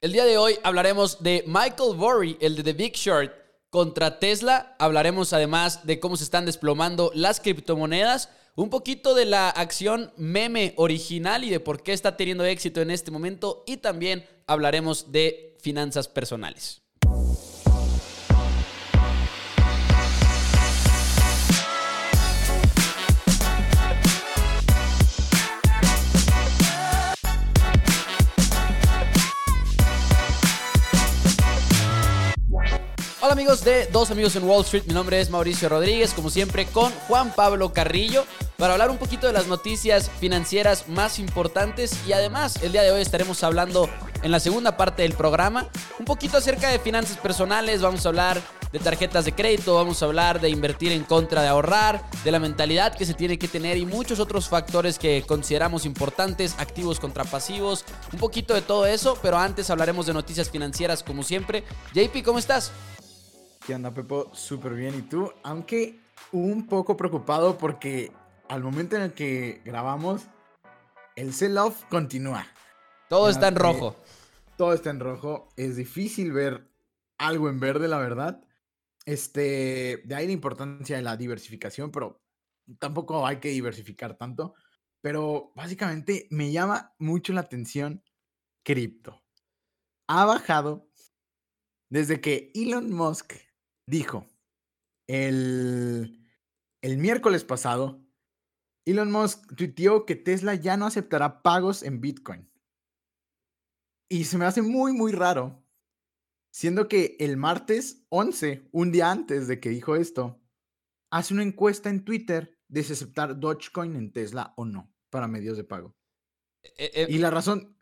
El día de hoy hablaremos de Michael Burry, el de The Big Short, contra Tesla. Hablaremos además de cómo se están desplomando las criptomonedas, un poquito de la acción meme original y de por qué está teniendo éxito en este momento y también hablaremos de finanzas personales. Hola amigos de Dos Amigos en Wall Street, mi nombre es Mauricio Rodríguez, como siempre con Juan Pablo Carrillo, para hablar un poquito de las noticias financieras más importantes y además el día de hoy estaremos hablando en la segunda parte del programa un poquito acerca de finanzas personales, vamos a hablar de tarjetas de crédito, vamos a hablar de invertir en contra de ahorrar, de la mentalidad que se tiene que tener y muchos otros factores que consideramos importantes, activos contra pasivos, un poquito de todo eso, pero antes hablaremos de noticias financieras como siempre. JP, ¿cómo estás? ¿Qué onda, Pepo? Súper bien. ¿Y tú? Aunque un poco preocupado porque al momento en el que grabamos, el sell-off continúa. Todo está en rojo. Todo está en rojo. Es difícil ver algo en verde, la verdad. Este, de ahí la importancia de la diversificación, pero tampoco hay que diversificar tanto. Pero básicamente me llama mucho la atención cripto. Ha bajado desde que Elon Musk dijo el, el miércoles pasado, Elon Musk tuiteó que Tesla ya no aceptará pagos en Bitcoin. Y se me hace muy, muy raro, siendo que el martes 11, un día antes de que dijo esto, hace una encuesta en Twitter de si aceptar Dogecoin en Tesla o no para medios de pago. Eh, eh, y la razón,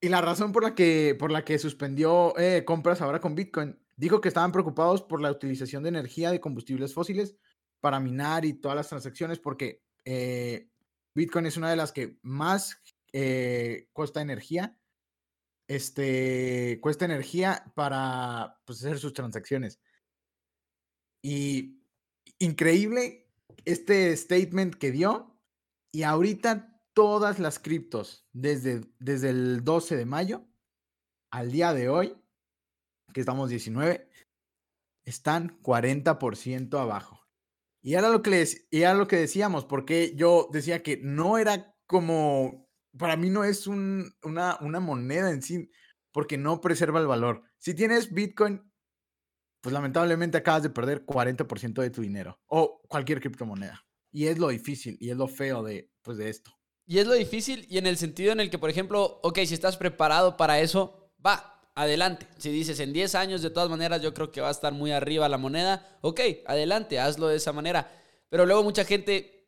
y la razón por la que, por la que suspendió eh, compras ahora con Bitcoin Dijo que estaban preocupados por la utilización de energía de combustibles fósiles para minar y todas las transacciones porque eh, Bitcoin es una de las que más eh, cuesta energía. Este cuesta energía para pues, hacer sus transacciones. Y increíble este statement que dio. Y ahorita todas las criptos, desde, desde el 12 de mayo al día de hoy, estamos 19, están 40% abajo. Y era lo que les, y era lo que decíamos, porque yo decía que no era como, para mí no es un, una, una moneda en sí, porque no preserva el valor. Si tienes Bitcoin, pues lamentablemente acabas de perder 40% de tu dinero o cualquier criptomoneda. Y es lo difícil y es lo feo de, pues, de esto. Y es lo difícil y en el sentido en el que, por ejemplo, ok, si estás preparado para eso, va, adelante. Si dices en 10 años, de todas maneras, yo creo que va a estar muy arriba la moneda, ok, adelante, hazlo de esa manera. Pero luego mucha gente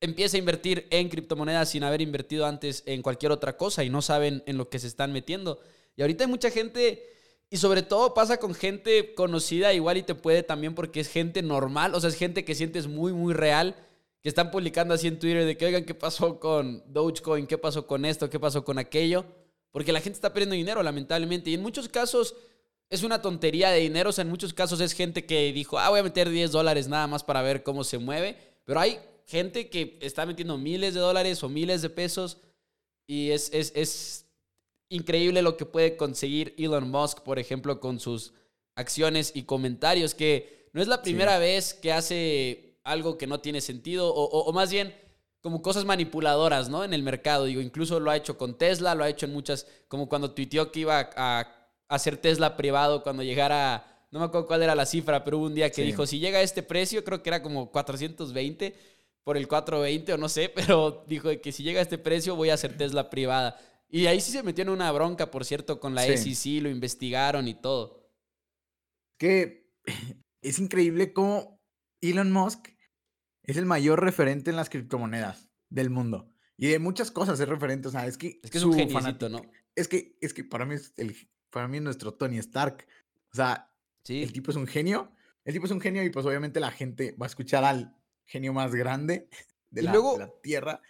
empieza a invertir en criptomonedas sin haber invertido antes en cualquier otra cosa y no saben en lo que se están metiendo. Y ahorita hay mucha gente, y sobre todo pasa con gente conocida, igual y te puede también porque es gente normal, o sea, es gente que sientes muy, muy real, que están publicando así en Twitter de que, oigan, ¿qué pasó con Dogecoin? ¿Qué pasó con esto? ¿Qué pasó con aquello? Porque la gente está perdiendo dinero, lamentablemente. Y en muchos casos es una tontería de dinero. O sea, en muchos casos es gente que dijo, ah, voy a meter 10 dólares nada más para ver cómo se mueve. Pero hay gente que está metiendo miles de dólares o miles de pesos. Y es, es, increíble lo que puede conseguir Elon Musk, por ejemplo, con sus acciones y comentarios. Que no es la primera vez que hace algo que no tiene sentido. o más bien como cosas manipuladoras, ¿no? En el mercado. Digo, incluso lo ha hecho con Tesla, lo ha hecho en muchas, como cuando tuiteó que iba a, hacer Tesla privado cuando llegara, no me acuerdo cuál era la cifra, pero hubo un día que dijo, si llega a este precio, creo que era como 420 por el 420 o no sé, pero dijo que si llega a este precio voy a hacer Tesla privada. Y ahí sí se metió en una bronca, por cierto, con la SEC, lo investigaron y todo. Que es increíble cómo Elon Musk es el mayor referente en las criptomonedas del mundo. Y de muchas cosas es referente. O sea, es que. Es que es un genio, ¿no? Es que, es que para mí es el, para mí es nuestro Tony Stark. O sea, el tipo es un genio. El tipo es un genio y pues obviamente la gente va a escuchar al genio más grande de, la, la Tierra.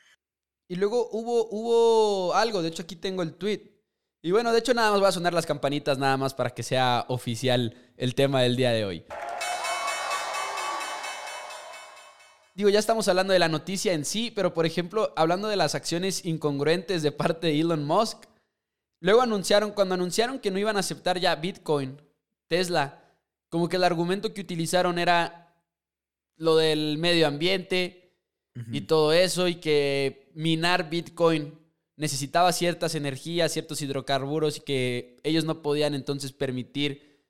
Y luego hubo, hubo algo, de hecho aquí tengo el tweet. Y bueno, de hecho nada más va a sonar las campanitas nada más para que sea oficial el tema del día de hoy. Digo, ya estamos hablando de la noticia en sí, pero por ejemplo, hablando de las acciones incongruentes de parte de Elon Musk, luego anunciaron, cuando anunciaron que no iban a aceptar ya Bitcoin, Tesla, como que el argumento que utilizaron era lo del medio ambiente y todo eso, y que minar Bitcoin necesitaba ciertas energías, ciertos hidrocarburos, y que ellos no podían entonces permitir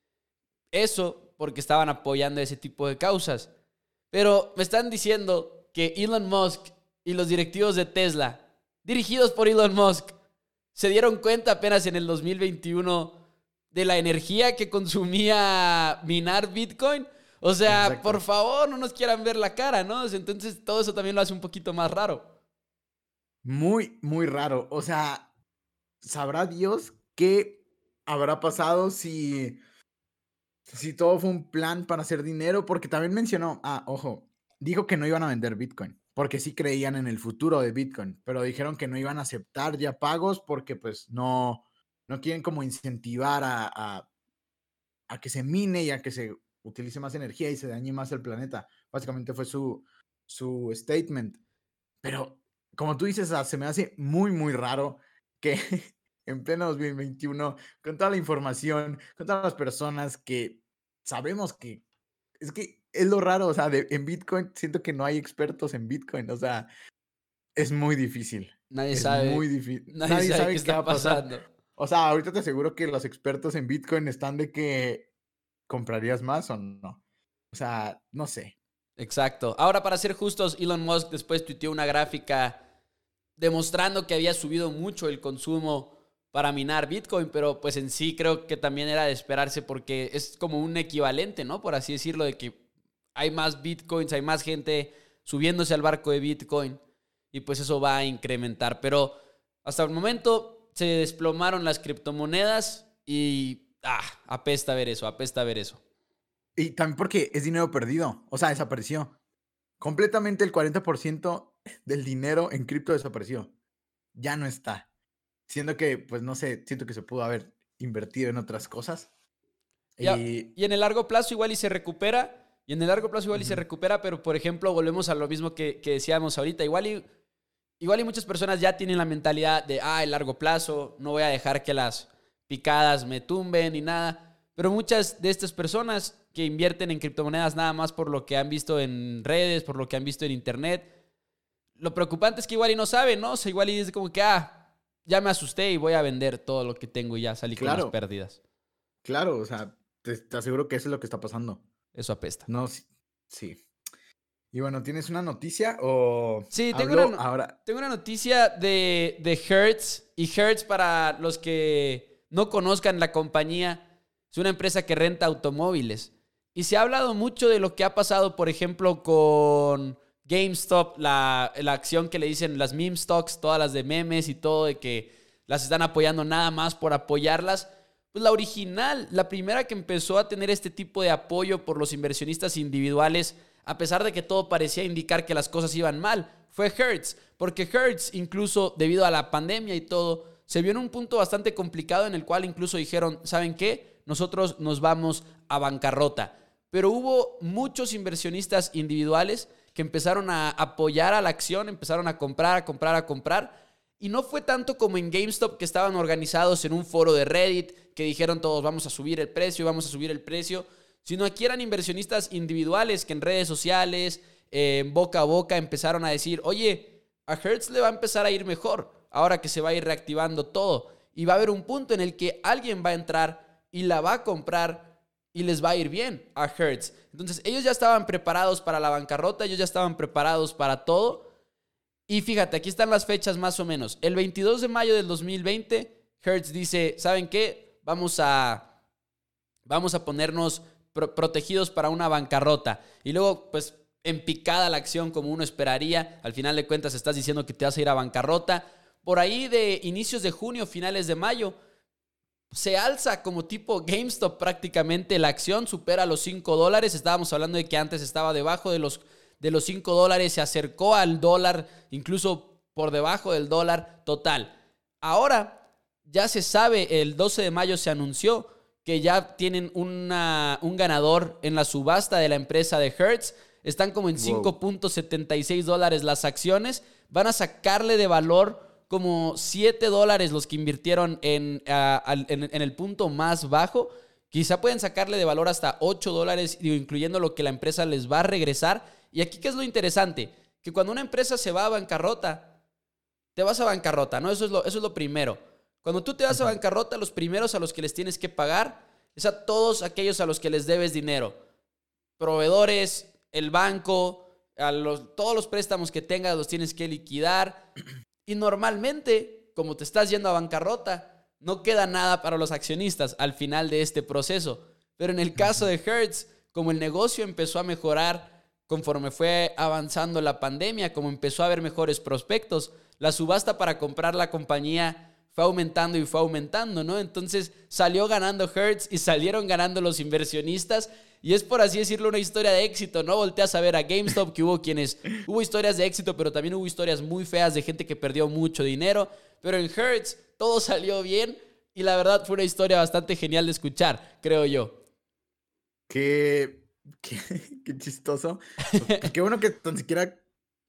eso porque estaban apoyando ese tipo de causas. Pero me están diciendo que Elon Musk y los directivos de Tesla, dirigidos por Elon Musk, se dieron cuenta apenas en el 2021 de la energía que consumía minar Bitcoin. O sea, por favor, no nos quieran ver la cara, ¿no? Entonces todo eso también lo hace un poquito más raro. Muy, muy raro. O sea, sabrá Dios qué habrá pasado si, si todo fue un plan para hacer dinero, porque también mencionó, ah, ojo, dijo que no iban a vender Bitcoin porque sí creían en el futuro de Bitcoin, pero dijeron que no iban a aceptar ya pagos porque pues no, no quieren como incentivar a, a, que se mine y a que se utilice más energía y se dañe más el planeta. Básicamente fue su, su statement. Pero como tú dices, se me hace muy, muy raro que en pleno 2021, con toda la información, con todas las personas que sabemos que es que es lo raro, o sea, en Bitcoin siento que no hay expertos en Bitcoin, o sea, es muy difícil. Nadie sabe. Muy difícil. Nadie, sabe, qué está pasando. O sea, ahorita te aseguro que los expertos en Bitcoin están de que comprarías más o no. O sea, no sé. Exacto. Ahora, para ser justos, Elon Musk después tuiteó una gráfica demostrando que había subido mucho el consumo para minar Bitcoin, pero pues en sí creo que también era de esperarse porque es como un equivalente, ¿no? Por así decirlo, de que hay más bitcoins, hay más gente subiéndose al barco de Bitcoin y pues eso va a incrementar. Pero hasta el momento se desplomaron las criptomonedas y ah, apesta ver eso, apesta ver eso. Y también porque es dinero perdido, o sea, desapareció. Completamente el 40% del dinero en cripto desapareció. Ya no está. Siendo que, pues no sé, siento que se pudo haber invertido en otras cosas. Y, y en el largo plazo igual y se recupera, y en el largo plazo igual y se recupera, pero por ejemplo, volvemos a lo mismo que, decíamos ahorita. Igual y, igual y muchas personas ya tienen la mentalidad de, ah, el largo plazo, no voy a dejar que las picadas me tumben ni nada. Pero muchas de estas personas que invierten en criptomonedas nada más por lo que han visto en redes, por lo que han visto en internet, lo preocupante es que igual y no saben, ¿no? O sea, igual y es como que, ah, ya me asusté y voy a vender todo lo que tengo y ya salí con las pérdidas. Claro, o sea, te aseguro que eso es lo que está pasando. Eso apesta. No, sí. Y bueno, ¿tienes una noticia o...? Sí, tengo, una, ahora? tengo una noticia de, de Hertz. Y Hertz, para los que no conozcan la compañía, es una empresa que renta automóviles. Y se ha hablado mucho de lo que ha pasado, por ejemplo, con GameStop, la, la acción que le dicen las meme stocks, todas las de memes y todo, de que las están apoyando nada más por apoyarlas. Pues la original, la primera que empezó a tener este tipo de apoyo por los inversionistas individuales, a pesar de que todo parecía indicar que las cosas iban mal, fue Hertz, porque Hertz, incluso debido a la pandemia y todo, se vio en un punto bastante complicado en el cual incluso dijeron, ¿saben qué? Nosotros nos vamos a bancarrota. Pero hubo muchos inversionistas individuales que empezaron a apoyar a la acción, empezaron a comprar, a comprar, a comprar. Y no fue tanto como en GameStop que estaban organizados en un foro de Reddit que dijeron todos vamos a subir el precio, vamos a subir el precio, sino aquí eran inversionistas individuales que en redes sociales, en boca a boca, empezaron a decir, oye, a Hertz le va a empezar a ir mejor ahora que se va a ir reactivando todo. Y va a haber un punto en el que alguien va a entrar y la va a comprar y les va a ir bien a Hertz. Entonces ellos ya estaban preparados para la bancarrota, ellos ya estaban preparados para todo. Y fíjate, aquí están las fechas más o menos. El 22 de mayo del 2020, Hertz dice, ¿saben qué? vamos a, vamos a ponernos protegidos para una bancarrota. Y luego, pues, en picada la acción como uno esperaría. Al final de cuentas, estás diciendo que te vas a ir a bancarrota. Por ahí de inicios de junio, finales de mayo, se alza como tipo GameStop prácticamente. La acción supera los 5 dólares. Estábamos hablando de que antes estaba debajo de los, de los 5 dólares. Se acercó al dólar, incluso por debajo del dólar total. Ahora ya se sabe, el 12 de mayo se anunció que ya tienen una, un ganador en la subasta de la empresa de Hertz. Están como en 5.76 dólares las acciones. Van a sacarle de valor como 7 dólares los que invirtieron en, en, el punto más bajo. Quizá pueden sacarle de valor hasta 8 dólares, incluyendo lo que la empresa les va a regresar. Y aquí, ¿qué es lo interesante? Que cuando una empresa se va a bancarrota, te vas a bancarrota, ¿no? Eso es lo, eso es lo primero. Cuando tú te vas a bancarrota, los primeros a los que les tienes que pagar es a todos aquellos a los que les debes dinero. Proveedores, el banco, a los, todos los préstamos que tengas los tienes que liquidar. Y normalmente, como te estás yendo a bancarrota, no queda nada para los accionistas al final de este proceso. Pero en el caso de Hertz, como el negocio empezó a mejorar conforme fue avanzando la pandemia, como empezó a haber mejores prospectos, la subasta para comprar la compañía fue aumentando y fue aumentando, ¿no? Entonces salió ganando Hertz y salieron ganando los inversionistas. Y es por así decirlo una historia de éxito, ¿no? Volteas a ver a GameStop que hubo quienes, hubo historias de éxito, pero también hubo historias muy feas de gente que perdió mucho dinero. Pero en Hertz todo salió bien y la verdad fue una historia bastante genial de escuchar, creo yo. Qué, qué, qué chistoso. qué bueno que tan siquiera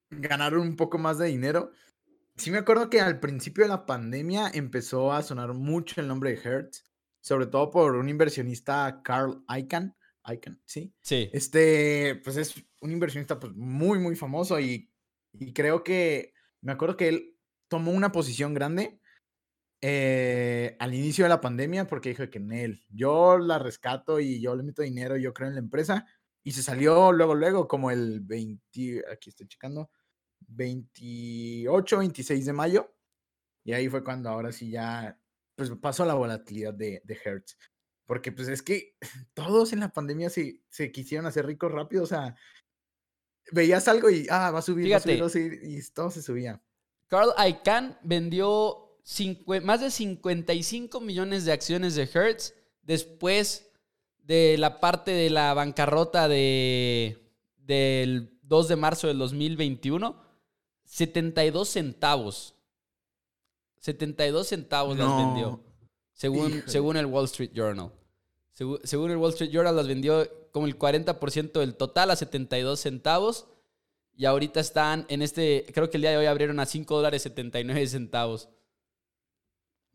ganaron un poco más de dinero. Sí me acuerdo que al principio de la pandemia empezó a sonar mucho el nombre de Hertz, sobre todo por un inversionista, Carl Icahn. Icahn, ¿sí? Sí. Este, pues es un inversionista pues, muy, muy famoso y, y creo que, me acuerdo que él tomó una posición grande eh, al inicio de la pandemia porque dijo que en él, yo la rescato y yo le meto dinero, yo creo en la empresa y se salió luego, luego, como el 20, aquí estoy checando, 28, 26 de mayo. Y ahí fue cuando ahora sí ya pues pasó la volatilidad de, de Hertz. Porque pues es que todos en la pandemia se, se quisieron hacer ricos rápido. O sea, veías algo y ah, va a subir, va a subir, y todo se subía. Carl Icahn vendió más de 55 millones de acciones de Hertz después de la parte de la bancarrota de, del 2 de marzo del 2021 72 centavos. 72 centavos las vendió. Según, según el Wall Street Journal. Según, el Wall Street Journal las vendió como el 40% del total a 72 centavos. Y ahorita están en este, creo que el día de hoy abrieron a 5 dólares 79 centavos.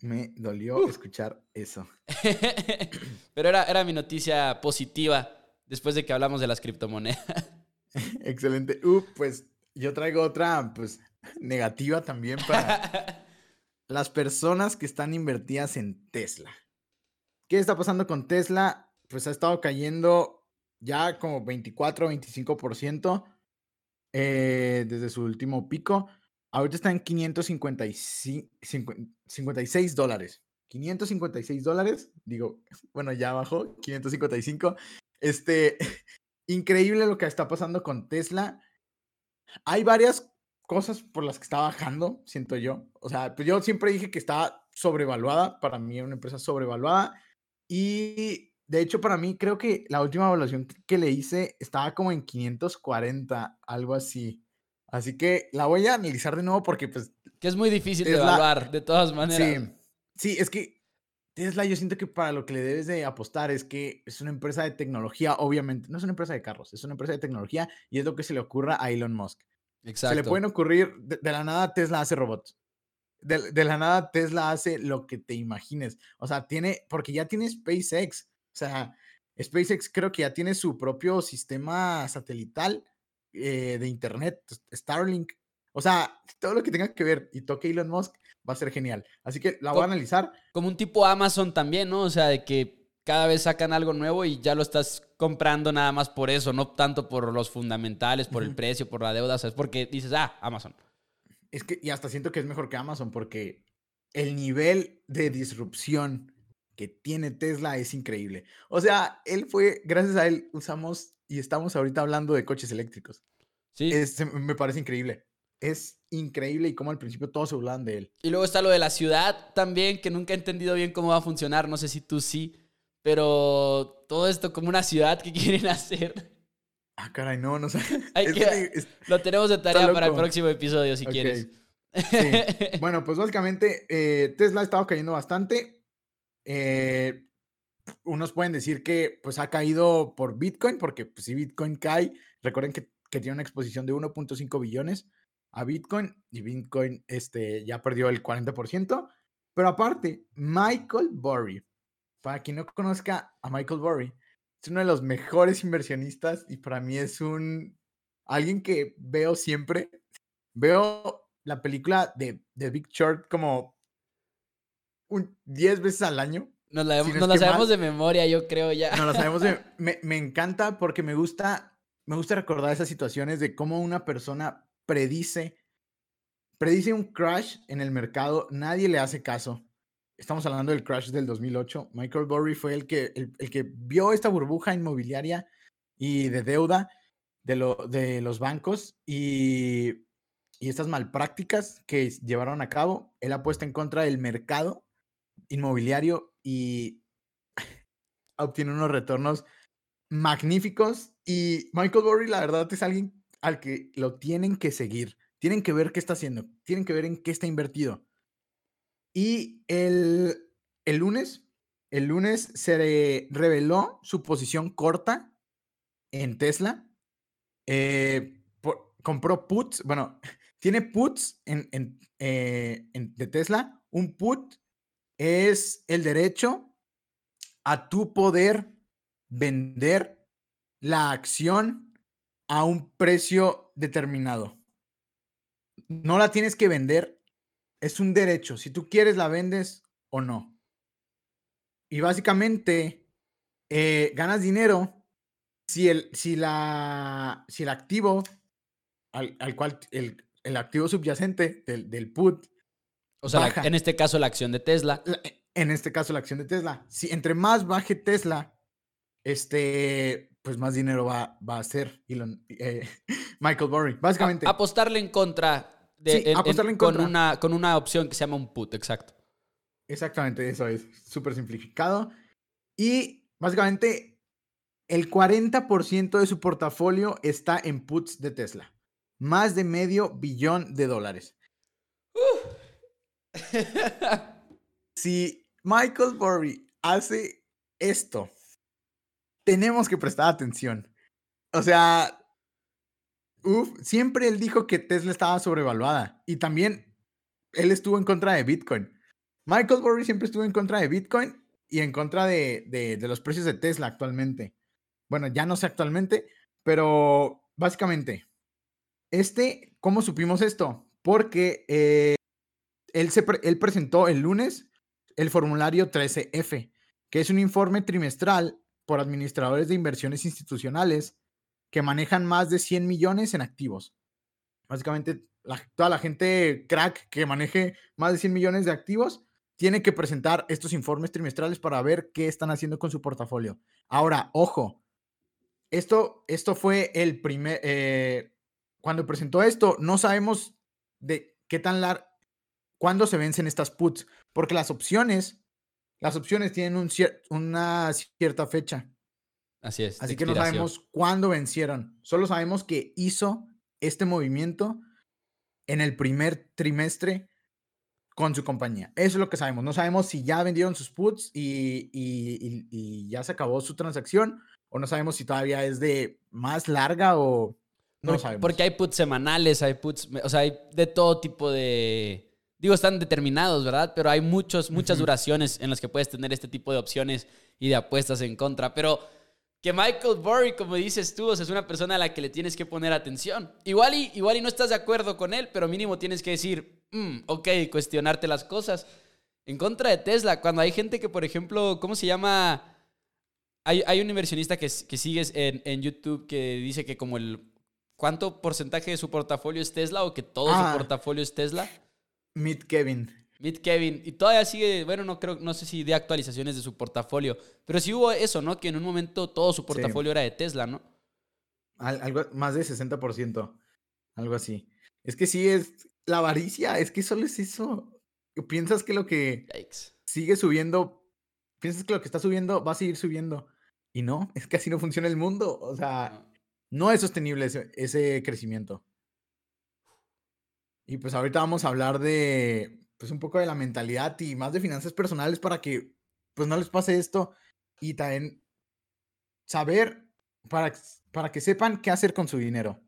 Me dolió escuchar eso. Pero era, era mi noticia positiva después de que hablamos de las criptomonedas. Excelente. Uh, pues yo traigo otra, pues, negativa también para las personas que están invertidas en Tesla. ¿Qué está pasando con Tesla? Pues ha estado cayendo ya como 24, 25% eh, desde su último pico. Ahorita está en 556 dólares. 556 dólares. Digo, bueno, ya bajó. 555. Este, increíble lo que está pasando con Tesla. Hay varias cosas por las que está bajando, siento yo. O sea, pues yo siempre dije que estaba sobrevaluada. Para mí era una empresa sobrevaluada. Y de hecho, para mí, creo que la última evaluación que le hice estaba como en 540, algo así. Así que la voy a analizar de nuevo porque, pues. Que es muy difícil de evaluar, de todas maneras. Sí, sí, es que Tesla, yo siento que para lo que le debes de apostar es que es una empresa de tecnología, obviamente. No es una empresa de carros, es una empresa de tecnología y es lo que se le ocurra a Elon Musk. Exacto. Se le pueden ocurrir, de, la nada Tesla hace robots. De, de, la nada Tesla hace lo que te imagines. O sea, tiene, porque ya tiene SpaceX. O sea, SpaceX creo que ya tiene su propio sistema satelital eh, de Internet, Starlink. O sea, todo lo que tenga que ver y toque Elon Musk va a ser genial. Así que la voy a analizar. Como un tipo Amazon también, ¿no? O sea, de que cada vez sacan algo nuevo y ya lo estás comprando nada más por eso, no tanto por los fundamentales, por el precio, por la deuda, es porque dices, ah, Amazon. Es que, y hasta siento que es mejor que Amazon porque el nivel de disrupción que tiene Tesla es increíble. O sea, él fue, gracias a él usamos y estamos ahorita hablando de coches eléctricos. Sí. me parece increíble. Es increíble y como al principio todos se burlan de él. Y luego está lo de la ciudad también, que nunca he entendido bien cómo va a funcionar. No sé si tú sí. Pero todo esto como una ciudad que quieren hacer. Ah, caray, no, no sé. lo tenemos de tarea para el próximo episodio, si quieres. Bueno, pues básicamente eh, Tesla ha estado cayendo bastante. Eh, unos pueden decir que pues ha caído por Bitcoin, porque pues, si Bitcoin cae, recuerden que, que tiene una exposición de 1.5 billones. A Bitcoin y Bitcoin este, ya perdió el 40%. Pero aparte, Michael Burry, para quien no conozca a Michael Burry, es uno de los mejores inversionistas y para mí es un alguien que veo siempre. Veo la película de, de Big Short como un 10 veces al año. Nos la, sabemos de memoria, yo creo ya. Nos la sabemos de, me, me encanta porque me gusta, me gusta recordar esas situaciones de cómo una persona predice, predice un crash en el mercado, nadie le hace caso. Estamos hablando del crash del 2008. Michael Burry fue el que, el, que vio esta burbuja inmobiliaria y de deuda de, lo, de los bancos y, y estas malprácticas que llevaron a cabo. Él ha puesto en contra del mercado inmobiliario y obtiene unos retornos magníficos. Y Michael Burry, la verdad, es alguien al que lo tienen que seguir. Tienen que ver qué está haciendo. Tienen que ver en qué está invertido. Y el, el lunes, el lunes se reveló su posición corta en Tesla. Eh, compró puts, bueno, tiene puts en, eh, en, de Tesla. Un put es el derecho a tu poder vender la acción a un precio determinado. No la tienes que vender, es un derecho. Si tú quieres, la vendes o no. Y básicamente eh, ganas dinero si el, si la, si el activo al, cual el, el, activo subyacente del, del put. O sea, en este caso la acción de Tesla. en este caso la acción de Tesla. Si entre más baje Tesla, este, pues más dinero va, va a hacer Elon, eh, Michael Burry. Básicamente. apostarle en contra de apostarle en contra. Con, una, con una opción que se llama un put, exacto. Exactamente, eso es súper simplificado. Y básicamente el 40% de su portafolio está en puts de Tesla. Más de medio billón de dólares. si Michael Burry hace esto tenemos que prestar atención. O sea, siempre él dijo que Tesla estaba sobrevaluada y también él estuvo en contra de Bitcoin. Michael Burry siempre estuvo en contra de Bitcoin y en contra de, de, los precios de Tesla actualmente. Bueno, ya no sé actualmente, pero básicamente, este, ¿cómo supimos esto? Porque eh, él, se él presentó el lunes el formulario 13F, que es un informe trimestral por administradores de inversiones institucionales que manejan más de 100 millones en activos. Básicamente, toda la gente crack que maneje más de 100 millones de activos tiene que presentar estos informes trimestrales para ver qué están haciendo con su portafolio. Ahora, ojo, esto, esto fue el primer, eh, cuando presentó esto, no sabemos de qué tan largo, cuándo se vencen estas puts, porque las opciones las opciones tienen un una cierta fecha. Así es. Así que no sabemos cuándo vencieron. Solo sabemos que hizo este movimiento en el primer trimestre con su compañía. Eso es lo que sabemos. No sabemos si ya vendieron sus puts y, y, ya se acabó su transacción o no sabemos si todavía es de más larga o no sabemos. Porque hay puts semanales, hay puts, o sea, hay de todo tipo de, digo, están determinados, ¿verdad? Pero hay muchos, muchas duraciones en las que puedes tener este tipo de opciones y de apuestas en contra. Pero que Michael Burry, como dices tú, es una persona a la que le tienes que poner atención. Igual y, igual y no estás de acuerdo con él, pero mínimo tienes que decir, mm, ok, cuestionarte las cosas. En contra de Tesla, cuando hay gente que, por ejemplo, ¿cómo se llama? Hay, hay un inversionista que, que sigues en, en YouTube que dice que como el... ¿Cuánto porcentaje de su portafolio es Tesla o que todo su ah. portafolio es Tesla? Meet Kevin. Meet Kevin. Y todavía sigue, bueno, no creo, no sé si de actualizaciones de su portafolio, pero sí hubo eso, ¿no? Que en un momento todo su portafolio era de Tesla, ¿no? algo más de 60%, algo así. Es que sí es la avaricia, es que solo es eso. Piensas que lo que sigue subiendo, piensas que lo que está subiendo va a seguir subiendo. Y no, es que así no funciona el mundo. O sea, no, es sostenible ese crecimiento. Y pues ahorita vamos a hablar de, pues un poco de la mentalidad y más de finanzas personales para que, pues no les pase esto y también saber, para, para que sepan qué hacer con su dinero.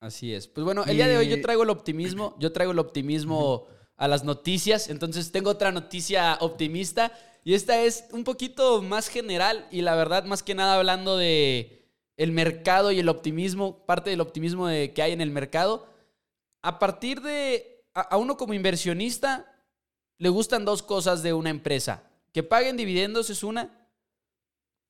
Así es. Pues bueno, el día de hoy yo traigo el optimismo, yo traigo el optimismo a las noticias, entonces tengo otra noticia optimista y esta es un poquito más general y la verdad más que nada hablando de el mercado y el optimismo, parte del optimismo de, que hay en el mercado. A partir de, a uno como inversionista, le gustan dos cosas de una empresa. Que paguen dividendos es una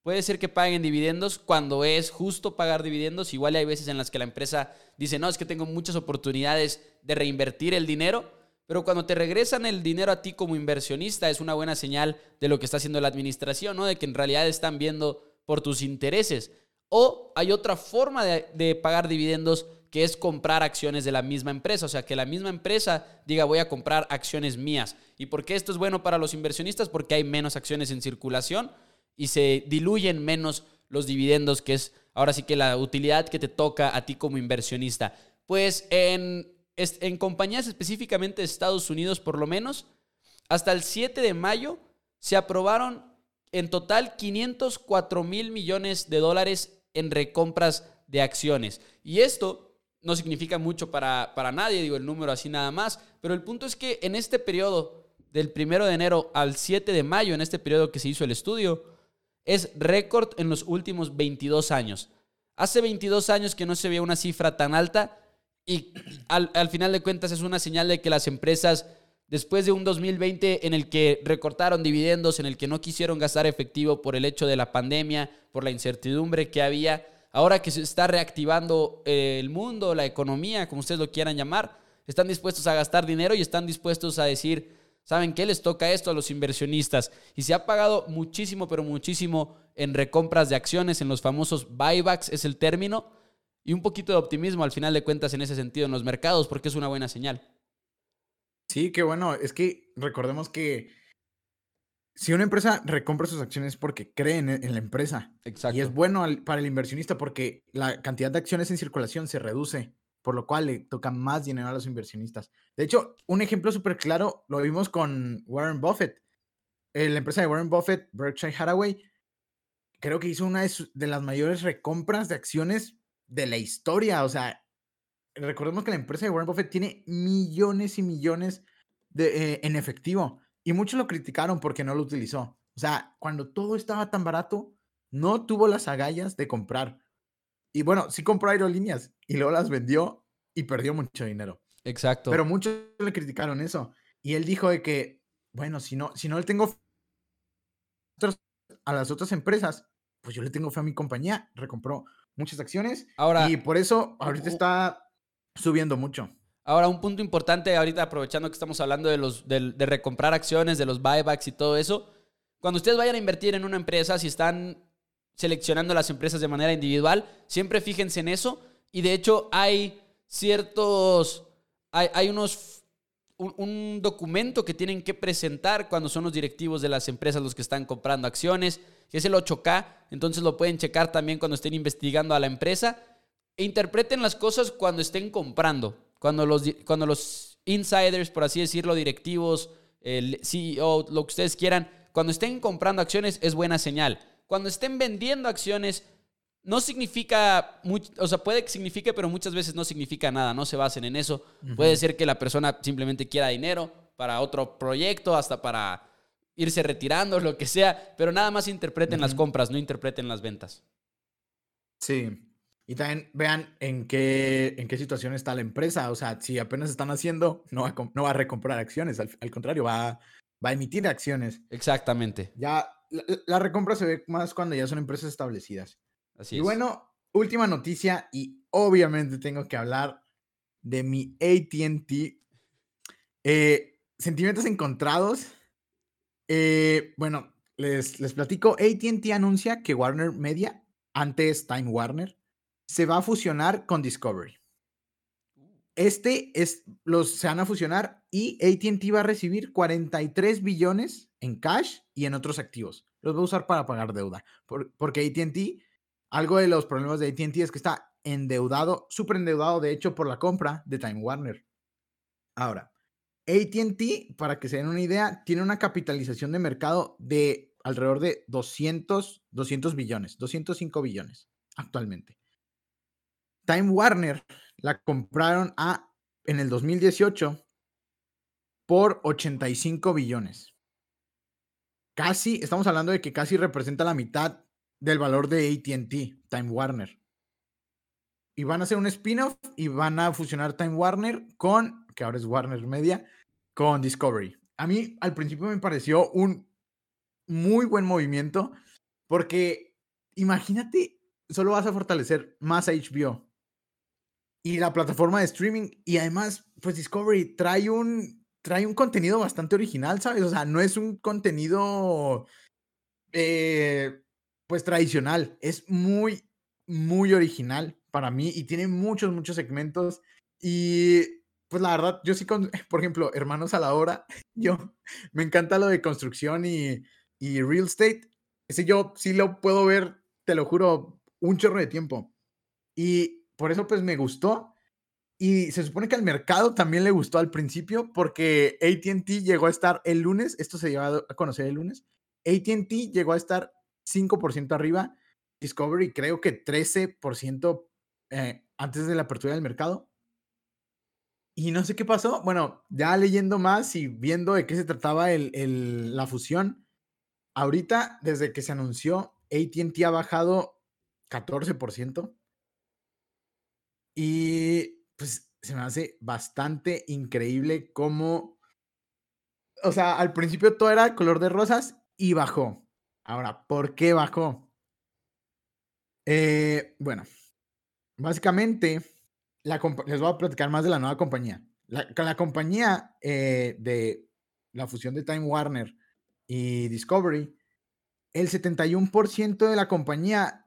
Puede ser que paguen dividendos cuando es justo pagar dividendos. Igual hay veces en las que la empresa dice, no, es que tengo muchas oportunidades de reinvertir el dinero. Pero cuando te regresan el dinero a ti como inversionista es una buena señal de lo que está haciendo la administración, ¿no? De que en realidad están viendo por tus intereses. O hay otra forma de, de pagar dividendos que es comprar acciones de la misma empresa. O sea, que la misma empresa diga voy a comprar acciones mías. ¿Y por qué esto es bueno para los inversionistas? Porque hay menos acciones en circulación y se diluyen menos los dividendos, que es ahora sí que la utilidad que te toca a ti como inversionista. Pues en, en compañías específicamente de Estados Unidos, por lo menos, hasta el 7 de mayo se aprobaron en total 504 mil millones de dólares en recompras de acciones. Y esto no significa mucho para, para nadie, digo el número así nada más, pero el punto es que en este periodo, del 1 de enero al 7 de mayo, en este periodo que se hizo el estudio, es récord en los últimos 22 años. Hace 22 años que no se veía una cifra tan alta y al, final de cuentas es una señal de que las empresas, después de un 2020 en el que recortaron dividendos, en el que no quisieron gastar efectivo por el hecho de la pandemia, por la incertidumbre que había, ahora que se está reactivando el mundo, la economía, como ustedes lo quieran llamar, están dispuestos a gastar dinero y están dispuestos a decir, ¿Saben qué? Les toca esto a los inversionistas. Y se ha pagado muchísimo, pero muchísimo en recompras de acciones, en los famosos buybacks, es el término. Y un poquito de optimismo al final de cuentas en ese sentido en los mercados, porque es una buena señal. Sí, qué bueno. Es que recordemos que si una empresa recompra sus acciones es porque cree en, la empresa. Exacto. Y es bueno para el inversionista porque la cantidad de acciones en circulación se reduce por lo cual le toca más dinero a los inversionistas. De hecho, un ejemplo súper claro lo vimos con Warren Buffett. Eh, la empresa de Warren Buffett, Berkshire Hathaway, creo que hizo una de, las mayores recompras de acciones de la historia. O sea, recordemos que la empresa de Warren Buffett tiene millones y millones de, eh, en efectivo. Y muchos lo criticaron porque no lo utilizó. O sea, cuando todo estaba tan barato, no tuvo las agallas de comprar. Y bueno, sí compró aerolíneas y luego las vendió y perdió mucho dinero. Exacto. Pero muchos le criticaron eso. Y él dijo de que, bueno, si no, si no le tengo a las otras empresas, pues yo le tengo fe a mi compañía. Recompró muchas acciones. Ahora, y por eso ahorita está subiendo mucho. Ahora, un punto importante, ahorita aprovechando que estamos hablando de, los, de, recomprar acciones, de los buybacks y todo eso. Cuando ustedes vayan a invertir en una empresa, si están seleccionando las empresas de manera individual. Siempre fíjense en eso. Y de hecho hay ciertos, hay, unos, un, documento que tienen que presentar cuando son los directivos de las empresas los que están comprando acciones, que es el 8K. Entonces lo pueden checar también cuando estén investigando a la empresa. E interpreten las cosas cuando estén comprando. Cuando los, cuando los insiders, por así decirlo, directivos, el CEO, lo que ustedes quieran, cuando estén comprando acciones es buena señal cuando estén vendiendo acciones, no significa, o sea, puede que signifique, pero muchas veces no significa nada, no se basen en eso. Puede ser que la persona simplemente quiera dinero para otro proyecto, hasta para irse retirando, lo que sea, pero nada más interpreten las compras, no interpreten las ventas. Sí. Y también vean en qué, en qué situación está la empresa. O sea, si apenas están haciendo, no va a, no va a recomprar acciones. Al, al contrario, va, va a emitir acciones. Exactamente. Ya la, recompra se ve más cuando ya son empresas establecidas. Así y bueno, última noticia y obviamente tengo que hablar de mi ATT. Eh, sentimientos encontrados. Eh, bueno, les, les platico. ATT anuncia que Warner Media, antes Time Warner, se va a fusionar con Discovery. Este es, los se van a fusionar y ATT va a recibir 43 billones en cash y en otros activos. Los va a usar para pagar deuda. porque ATT, algo de los problemas de ATT es que está endeudado, súper endeudado, de hecho, por la compra de Time Warner. Ahora, ATT, para que se den una idea, tiene una capitalización de mercado de alrededor de 200, 200 billones, 205 billones actualmente. Time Warner la compraron a, en el 2018 por 85 billones. Casi, estamos hablando de que casi representa la mitad del valor de ATT, Time Warner. Y van a hacer un spin-off y van a fusionar Time Warner con, que ahora es Warner Media, con Discovery. A mí al principio me pareció un muy buen movimiento porque imagínate, solo vas a fortalecer más a HBO y la plataforma de streaming y además, pues Discovery trae un, trae un contenido bastante original, ¿sabes? O sea, no es un contenido, eh, pues tradicional, es muy, muy original para mí y tiene muchos, muchos segmentos y pues la verdad, yo sí, con, por ejemplo, Hermanos a la Hora, yo me encanta lo de construcción y, y real estate. Ese yo sí lo puedo ver, te lo juro, un chorro de tiempo. Y por eso pues me gustó. Y se supone que al mercado también le gustó al principio porque ATT llegó a estar el lunes, esto se lleva a conocer el lunes, ATT llegó a estar 5% arriba, Discovery creo que 13% eh, antes de la apertura del mercado. Y no sé qué pasó. Bueno, ya leyendo más y viendo de qué se trataba el, la fusión, ahorita, desde que se anunció, ATT ha bajado 14%. Y pues se me hace bastante increíble cómo, o sea, al principio todo era color de rosas y bajó. Ahora, ¿por qué bajó? Eh, bueno, básicamente les voy a platicar más de la nueva compañía. La, la compañía eh, de la fusión de Time Warner y Discovery, el 71% de la compañía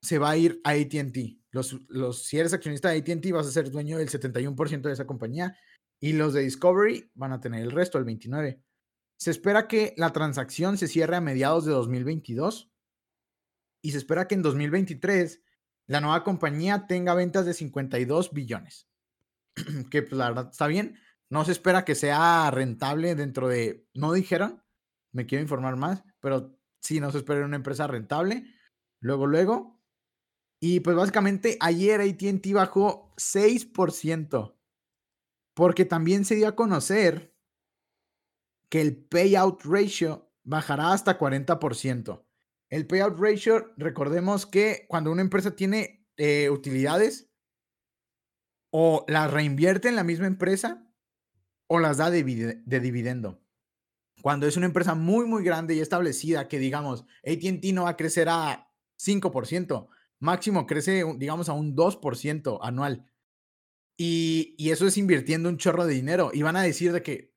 se va a ir a ATT. Los, los, si eres accionista de ATT, vas a ser dueño del 71% de esa compañía y los de Discovery van a tener el resto, el 29%. Se espera que la transacción se cierre a mediados de 2022 y se espera que en 2023 la nueva compañía tenga ventas de 52 billones. que pues la verdad está bien. No se espera que sea rentable dentro de, no dijeron, me quiero informar más, pero sí, no se espera una empresa rentable. Luego, luego. Y pues básicamente ayer ATT bajó 6%, porque también se dio a conocer que el payout ratio bajará hasta 40%. El payout ratio, recordemos que cuando una empresa tiene eh, utilidades, o las reinvierte en la misma empresa o las da de, dividendo. Cuando es una empresa muy, muy grande y establecida, que digamos, ATT no va a crecer a 5%, máximo crece, digamos, a un 2% anual. Y, eso es invirtiendo un chorro de dinero. Y van a decir de que,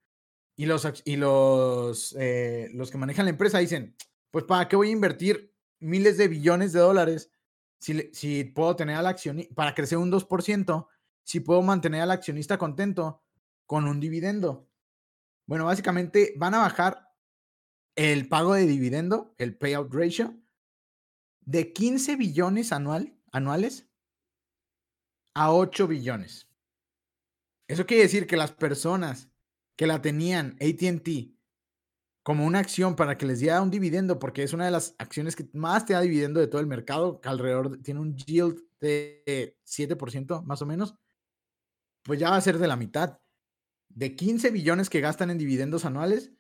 y los, y los, eh, los que manejan la empresa dicen, pues ¿para qué voy a invertir miles de billones de dólares si, si puedo tener al accionista, para crecer un 2%, si puedo mantener al accionista contento con un dividendo? Bueno, básicamente van a bajar el pago de dividendo, el payout ratio, de 15 billones anual, anuales a 8 billones. Eso quiere decir que las personas que la tenían ATT como una acción para que les diera un dividendo, porque es una de las acciones que más te da dividendo de todo el mercado, que alrededor tiene un yield de 7% más o menos, pues ya va a ser de la mitad. De 15 billones que gastan en dividendos anuales,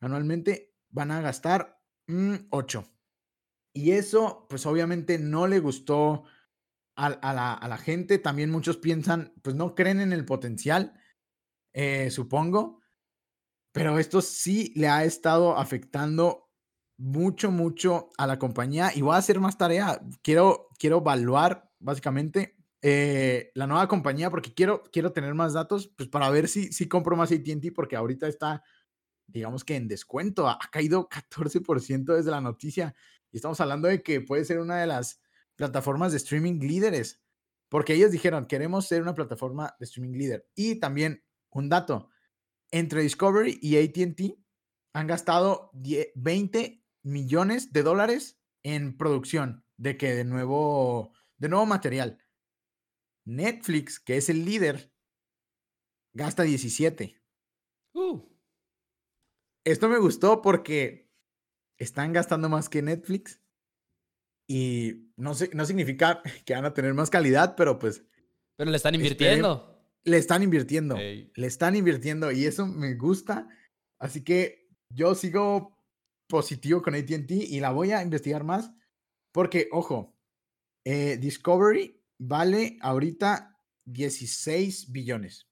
anualmente van a gastar 8. Y eso, pues obviamente no le gustó a, la, gente. También muchos piensan, pues no creen en el potencial, eh, supongo pero esto sí le ha estado afectando mucho, mucho a la compañía y voy a hacer más tarea. Quiero, quiero evaluar básicamente eh, la nueva compañía porque quiero, quiero tener más datos pues para ver si, si compro más ATT porque ahorita está, digamos que en descuento. Ha, caído 14% desde la noticia y estamos hablando de que puede ser una de las plataformas de streaming líderes porque ellos dijeron queremos ser una plataforma de streaming líder. Y también un dato entre Discovery y ATT han gastado 20 millones de dólares en producción de que de nuevo, de nuevo material. Netflix, que es el líder, gasta 17. Uh. Esto me gustó porque están gastando más que Netflix Y no, no significa que van a tener más calidad, pero pues... Pero le están invirtiendo. Le están invirtiendo. Le están invirtiendo y eso me gusta. Así que yo sigo positivo con ATT y la voy a investigar más porque, ojo, eh, Discovery vale ahorita 16 billones.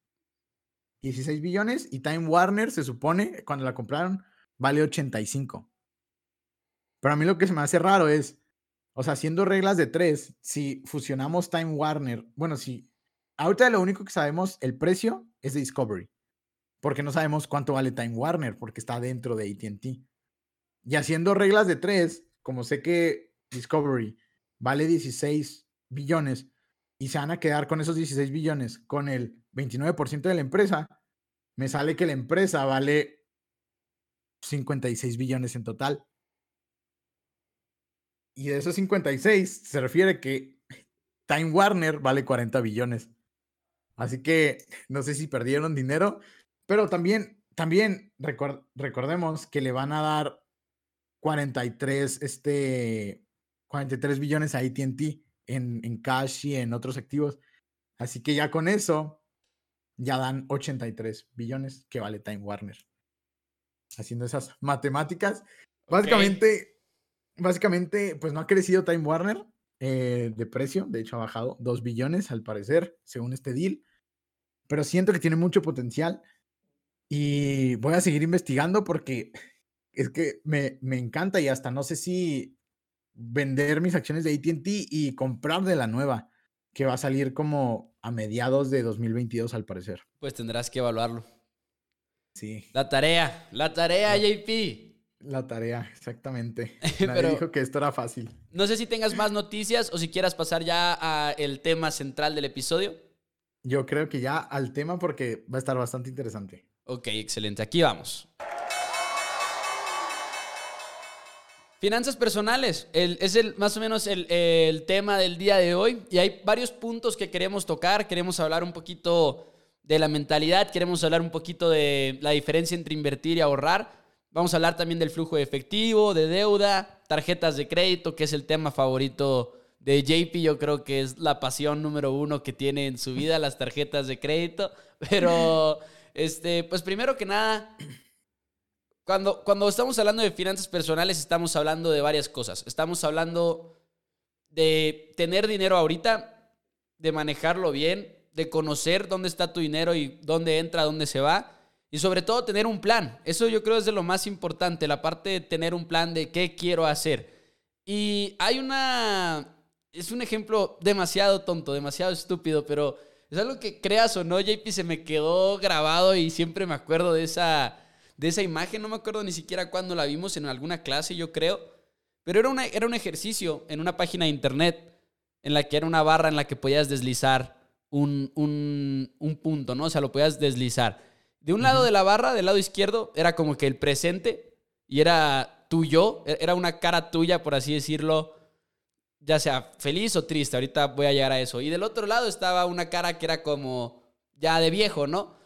16 billones y Time Warner se supone, cuando la compraron, vale 85. Pero a mí lo que se me hace raro es, o sea, haciendo reglas de tres, si fusionamos Time Warner, bueno, si ahorita lo único que sabemos, el precio es de Discovery, porque no sabemos cuánto vale Time Warner, porque está dentro de ATT. Y haciendo reglas de tres, como sé que Discovery vale 16 billones y se van a quedar con esos 16 billones con el 29% de la empresa, me sale que la empresa vale 56 billones en total. Y de esos 56 se refiere que Time Warner vale 40 billones. Así que no sé si perdieron dinero, pero también, también recordemos que le van a dar 43, este, 43 billones a ATT en, en cash y en otros activos. Así que ya con eso, ya dan 83 billones que vale Time Warner. Haciendo esas matemáticas. Básicamente, básicamente, pues no ha crecido Time Warner eh, de precio. De hecho, ha bajado 2 billones al parecer, según este deal. Pero siento que tiene mucho potencial. Y voy a seguir investigando porque es que me, me encanta y hasta no sé si vender mis acciones de ATT y comprar de la nueva, que va a salir como a mediados de 2022 al parecer. Pues tendrás que evaluarlo. Sí. La tarea, la tarea, JP. La tarea, exactamente. Nadie dijo que esto era fácil. No sé si tengas más noticias o si quieras pasar ya al tema central del episodio. Yo creo que ya al tema porque va a estar bastante interesante. Ok, excelente. Aquí vamos. Finanzas personales es el, más o menos el, el, tema del día de hoy y hay varios puntos que queremos tocar. Queremos hablar un poquito de la mentalidad, queremos hablar un poquito de la diferencia entre invertir y ahorrar. Vamos a hablar también del flujo de efectivo, de deuda, tarjetas de crédito, que es el tema favorito de JP. Yo creo que es la pasión número uno que tiene en su vida, las tarjetas de crédito. Pero, este, pues primero que nada, cuando, cuando estamos hablando de finanzas personales, estamos hablando de varias cosas. Estamos hablando de tener dinero ahorita, de manejarlo bien, de conocer dónde está tu dinero y dónde entra, dónde se va. Y sobre todo tener un plan. Eso yo creo es de lo más importante, la parte de tener un plan de qué quiero hacer. Y hay una... Es un ejemplo demasiado tonto, demasiado estúpido, pero es algo que creas o no, JP, se me quedó grabado y siempre me acuerdo de esa de esa imagen, no me acuerdo ni siquiera cuándo la vimos en alguna clase, yo creo, pero era, una, era un ejercicio en una página de internet en la que era una barra en la que podías deslizar un, un, punto, ¿no? O sea, lo podías deslizar. De un lado de la barra, del lado izquierdo, era como que el presente y era tuyo, e, era una cara tuya, por así decirlo, ya sea feliz o triste, ahorita voy a llegar a eso. Y del otro lado estaba una cara que era como ya de viejo, ¿no?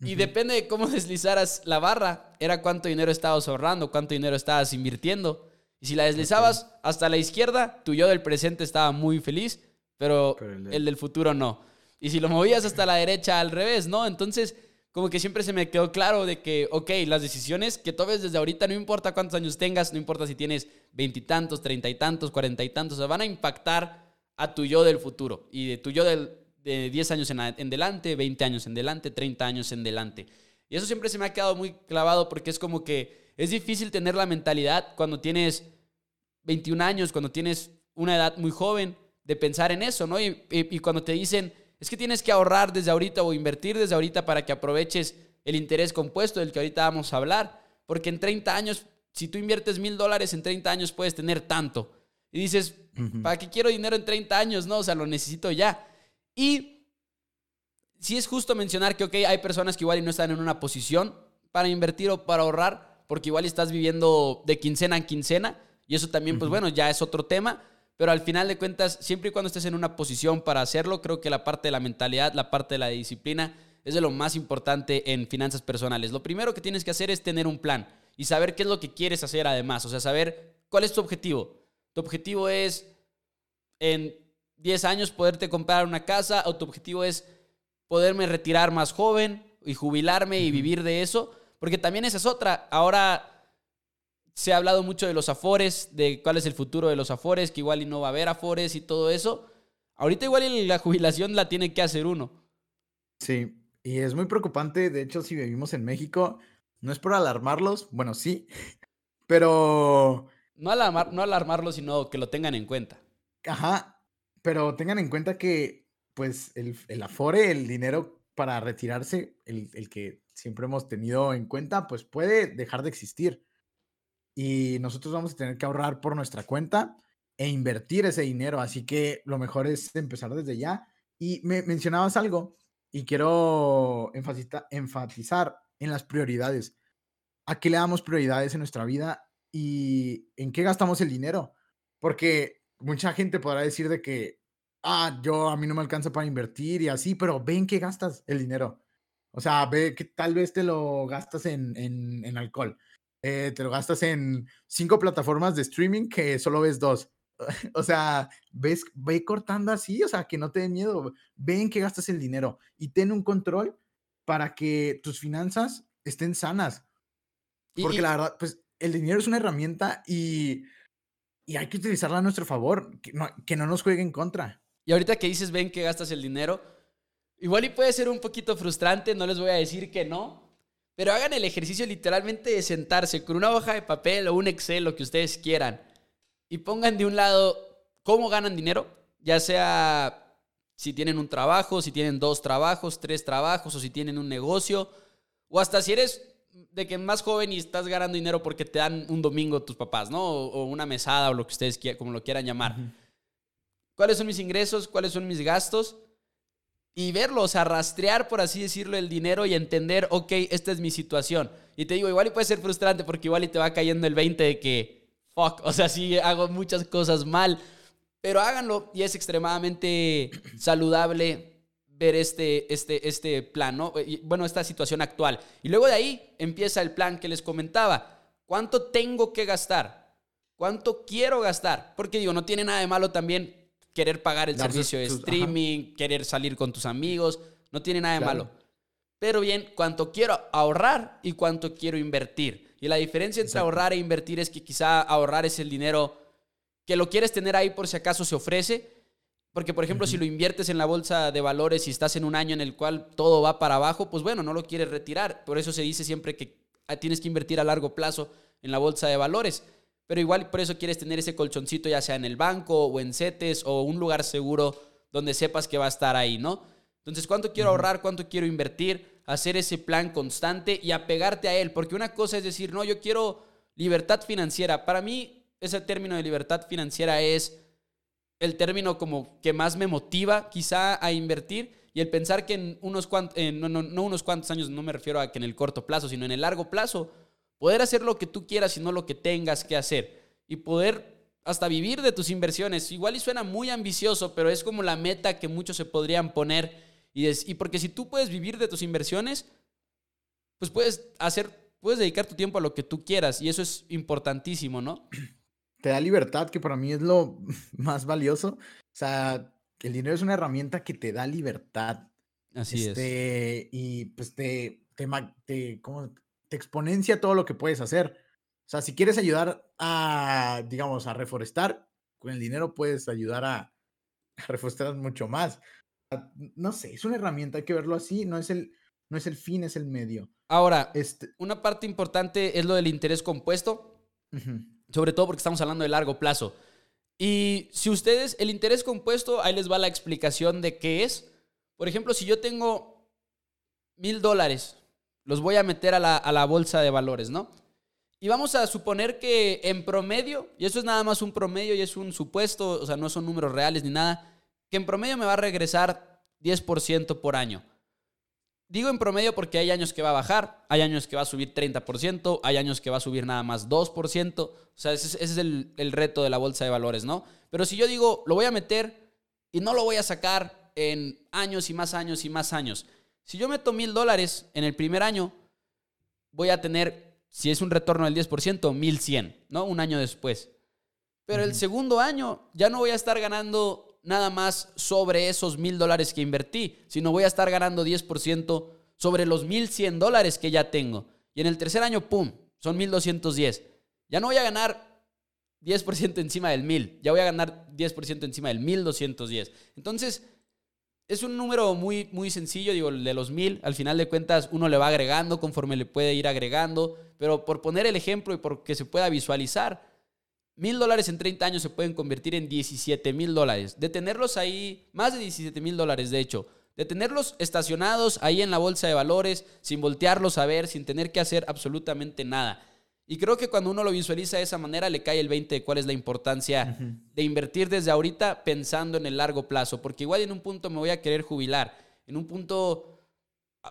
Y depende de cómo deslizaras la barra, era cuánto dinero estabas ahorrando, cuánto dinero estabas invirtiendo. Y si la deslizabas hasta la izquierda, tu yo del presente estaba muy feliz, pero, el, del futuro no. Y si lo movías hasta la derecha, al revés, ¿no? Entonces, como que siempre se me quedó claro de que, ok, las decisiones que tomes desde ahorita, no importa cuántos años tengas, no importa si tienes veintitantos, treinta y tantos, cuarenta y tantos, van a impactar a tu yo del futuro y de tu yo del, de 10 años en, en delante, 20 años en delante, 30 años en delante. Y eso siempre se me ha quedado muy clavado porque es como que es difícil tener la mentalidad cuando tienes 21 años, cuando tienes una edad muy joven, de pensar en eso, ¿no? Y, cuando te dicen, es que tienes que ahorrar desde ahorita o invertir desde ahorita para que aproveches el interés compuesto del que ahorita vamos a hablar, porque en 30 años, si tú inviertes mil dólares en 30 años, puedes tener tanto. Y dices, ¿para qué quiero dinero en 30 años? No, o sea, lo necesito ya. Y sí es justo mencionar que, ok, hay personas que igual no están en una posición para invertir o para ahorrar, porque igual estás viviendo de quincena en quincena, y eso también, pues bueno, ya es otro tema, pero al final de cuentas, siempre y cuando estés en una posición para hacerlo, creo que la parte de la mentalidad, la parte de la disciplina, es de lo más importante en finanzas personales. Lo primero que tienes que hacer es tener un plan y saber qué es lo que quieres hacer además, o sea, saber cuál es tu objetivo. Tu objetivo es en 10 años poderte comprar una casa o tu objetivo es poderme retirar más joven y jubilarme y vivir de eso. Porque también esa es otra. Ahora se ha hablado mucho de los afores, de cuál es el futuro de los afores, que igual y no va a haber afores y todo eso. Ahorita igual la jubilación la tiene que hacer uno. Sí, y es muy preocupante. De hecho, si vivimos en México, no es por alarmarlos, bueno, sí, pero... No, alarmar, no alarmarlos, sino que lo tengan en cuenta. Ajá, pero tengan en cuenta que, pues, el, el afore, el dinero para retirarse, el, el que siempre hemos tenido en cuenta, pues puede dejar de existir y nosotros vamos a tener que ahorrar por nuestra cuenta e invertir ese dinero. Así que lo mejor es empezar desde ya. Y me mencionabas algo y quiero enfatizar en las prioridades. ¿A qué le damos prioridades en nuestra vida y en qué gastamos el dinero? Porque mucha gente podrá decir de que, ah, yo a mí no me alcanza para invertir y así, pero ven que gastas el dinero. O sea, ve que tal vez te lo gastas en, en, en alcohol, eh, te lo gastas en cinco plataformas de streaming que solo ves dos. o sea, ves, ve cortando así, o sea, que no te dé miedo. Ven que gastas el dinero y ten un control para que tus finanzas estén sanas. Porque la verdad, pues el dinero es una herramienta y, y hay que utilizarla a nuestro favor, que no, que no nos juegue en contra. Y ahorita que dices, ven que gastas el dinero, igual y puede ser un poquito frustrante, no les voy a decir que no, pero hagan el ejercicio literalmente de sentarse con una hoja de papel o un Excel, lo que ustedes quieran, y pongan de un lado cómo ganan dinero, ya sea si tienen un trabajo, si tienen dos trabajos, tres trabajos, o si tienen un negocio, o hasta si eres de que más joven y estás ganando dinero porque te dan un domingo tus papás, ¿no? O, una mesada o lo que ustedes quieran, como lo quieran llamar. ¿Cuáles son mis ingresos? ¿Cuáles son mis gastos? Y verlo, o por así decirlo, el dinero y entender, ok, esta es mi situación. Y te digo, igual y puede ser frustrante porque igual y te va cayendo el 20 de que, fuck, o sea, sí hago muchas cosas mal, pero háganlo y es extremadamente saludable ver este, este, este plan, ¿no? bueno, esta situación actual. Y luego de ahí empieza el plan que les comentaba. ¿Cuánto tengo que gastar? ¿Cuánto quiero gastar? Porque digo, no tiene nada de malo también querer pagar el servicio de streaming, querer salir con tus amigos, no tiene nada de malo. Pero bien, cuánto quiero ahorrar y cuánto quiero invertir. Y la diferencia entre ahorrar e invertir es que quizá ahorrar es el dinero que lo quieres tener ahí por si acaso se ofrece. Porque, por ejemplo, si lo inviertes en la bolsa de valores y estás en un año en el cual todo va para abajo, pues bueno, no lo quieres retirar. Por eso se dice siempre que ah, tienes que invertir a largo plazo en la bolsa de valores pero igual por eso quieres tener ese colchoncito ya sea en el banco o en CETES o un lugar seguro donde sepas que va a estar ahí, ¿no? Entonces, ¿cuánto quiero ahorrar? ¿Cuánto quiero invertir? Hacer ese plan constante y apegarte a él, porque una cosa es decir, no, yo quiero libertad financiera. Para mí, ese término de libertad financiera es el término como que más me motiva quizá a invertir y el pensar que en unos cuantos, no, no, no unos cuantos años, no me refiero a que en el corto plazo, sino en el largo plazo, Poder hacer lo que tú quieras y no lo que tengas que hacer. Y poder hasta vivir de tus inversiones. Igual y suena muy ambicioso, pero es como la meta que muchos se podrían poner. Y, y porque si tú puedes vivir de tus inversiones, pues puedes hacer, puedes dedicar tu tiempo a lo que tú quieras. Y eso es importantísimo, ¿no? Te da libertad, que para mí es lo más valioso. O sea, el dinero es una herramienta que te da libertad. Así este, es. Y pues te, te, te, ¿cómo, exponencia todo lo que puedes hacer. O sea, si quieres ayudar a, digamos, a reforestar, con el dinero puedes ayudar a, reforestar mucho más. No sé, es una herramienta, hay que verlo así, no es el, no es el fin, es el medio. Ahora, este... una parte importante es lo del interés compuesto, sobre todo porque estamos hablando de largo plazo. Y si ustedes, el interés compuesto, ahí les va la explicación de qué es. Por ejemplo, si yo tengo mil dólares los voy a meter a la, bolsa de valores, ¿no? Y vamos a suponer que en promedio, y eso es nada más un promedio y es un supuesto, o sea, no son números reales ni nada, que en promedio me va a regresar 10% por año. Digo en promedio porque hay años que va a bajar, hay años que va a subir 30%, hay años que va a subir nada más 2%, o sea, ese, es el, el reto de la bolsa de valores, ¿no? Pero si yo digo, lo voy a meter y no lo voy a sacar en años y más años y más años, si yo meto mil dólares en el primer año, voy a tener, si es un retorno del 10%, 1100, ¿no? Un año después. Pero el segundo año ya no voy a estar ganando nada más sobre esos mil dólares que invertí, sino voy a estar ganando 10% sobre los 1100 dólares que ya tengo. Y en el tercer año, ¡pum! Son 1210. Ya no voy a ganar 10% encima del 1000, ya voy a ganar 10% encima del 1210. Entonces, es un número muy, muy sencillo, digo, de los 1000, al final de cuentas uno le va agregando conforme le puede ir agregando, pero por poner el ejemplo y por que se pueda visualizar, mil dólares en 30 años se pueden convertir en 17 mil dólares. De tenerlos ahí, más de 17 mil dólares de hecho, de tenerlos estacionados ahí en la bolsa de valores, sin voltearlos a ver, sin tener que hacer absolutamente nada. Y creo que cuando uno lo visualiza de esa manera le cae el 20 de cuál es la importancia de invertir desde ahorita pensando en el largo plazo, porque igual en un punto me voy a querer jubilar, en un punto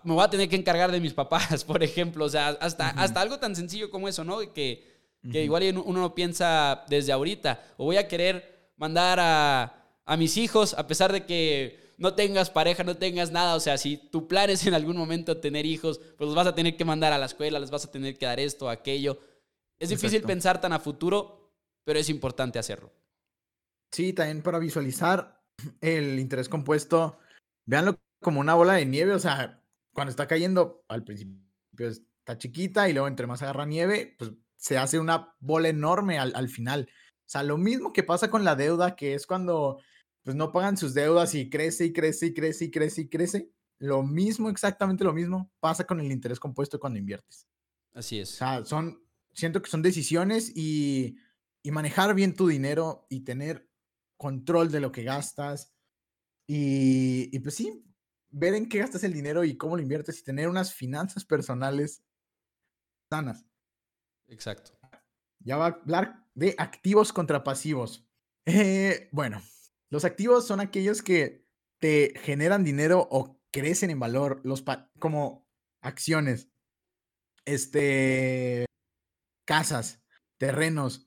me voy a tener que encargar de mis papás, por ejemplo, o sea, hasta, hasta algo tan sencillo como eso, ¿no? Que, que igual uno no piensa desde ahorita, o voy a querer mandar a, a mis hijos, a pesar de que no tengas pareja, no tengas nada, o sea, si tu plan es en algún momento tener hijos, pues los vas a tener que mandar a la escuela, les vas a tener que dar esto, aquello. Es difícil pensar tan a futuro, pero es importante hacerlo. Sí, también para visualizar el interés compuesto, véanlo como una bola de nieve, o sea, cuando está cayendo, al principio está chiquita y luego entre más agarra nieve, pues se hace una bola enorme al, al final. O sea, lo mismo que pasa con la deuda, que es cuando pues no pagan sus deudas y crece y crece y crece y crece y crece. Lo mismo, exactamente lo mismo, pasa con el interés compuesto cuando inviertes. Así es. O sea, son, siento que son decisiones y, y manejar bien tu dinero y tener control de lo que gastas. Y, y, pues sí, ver en qué gastas el dinero y cómo lo inviertes y tener unas finanzas personales sanas. Exacto. Ya va a hablar de activos contra pasivos. Eh, bueno, los activos son aquellos que te generan dinero o crecen en valor, los como acciones, este, casas, terrenos,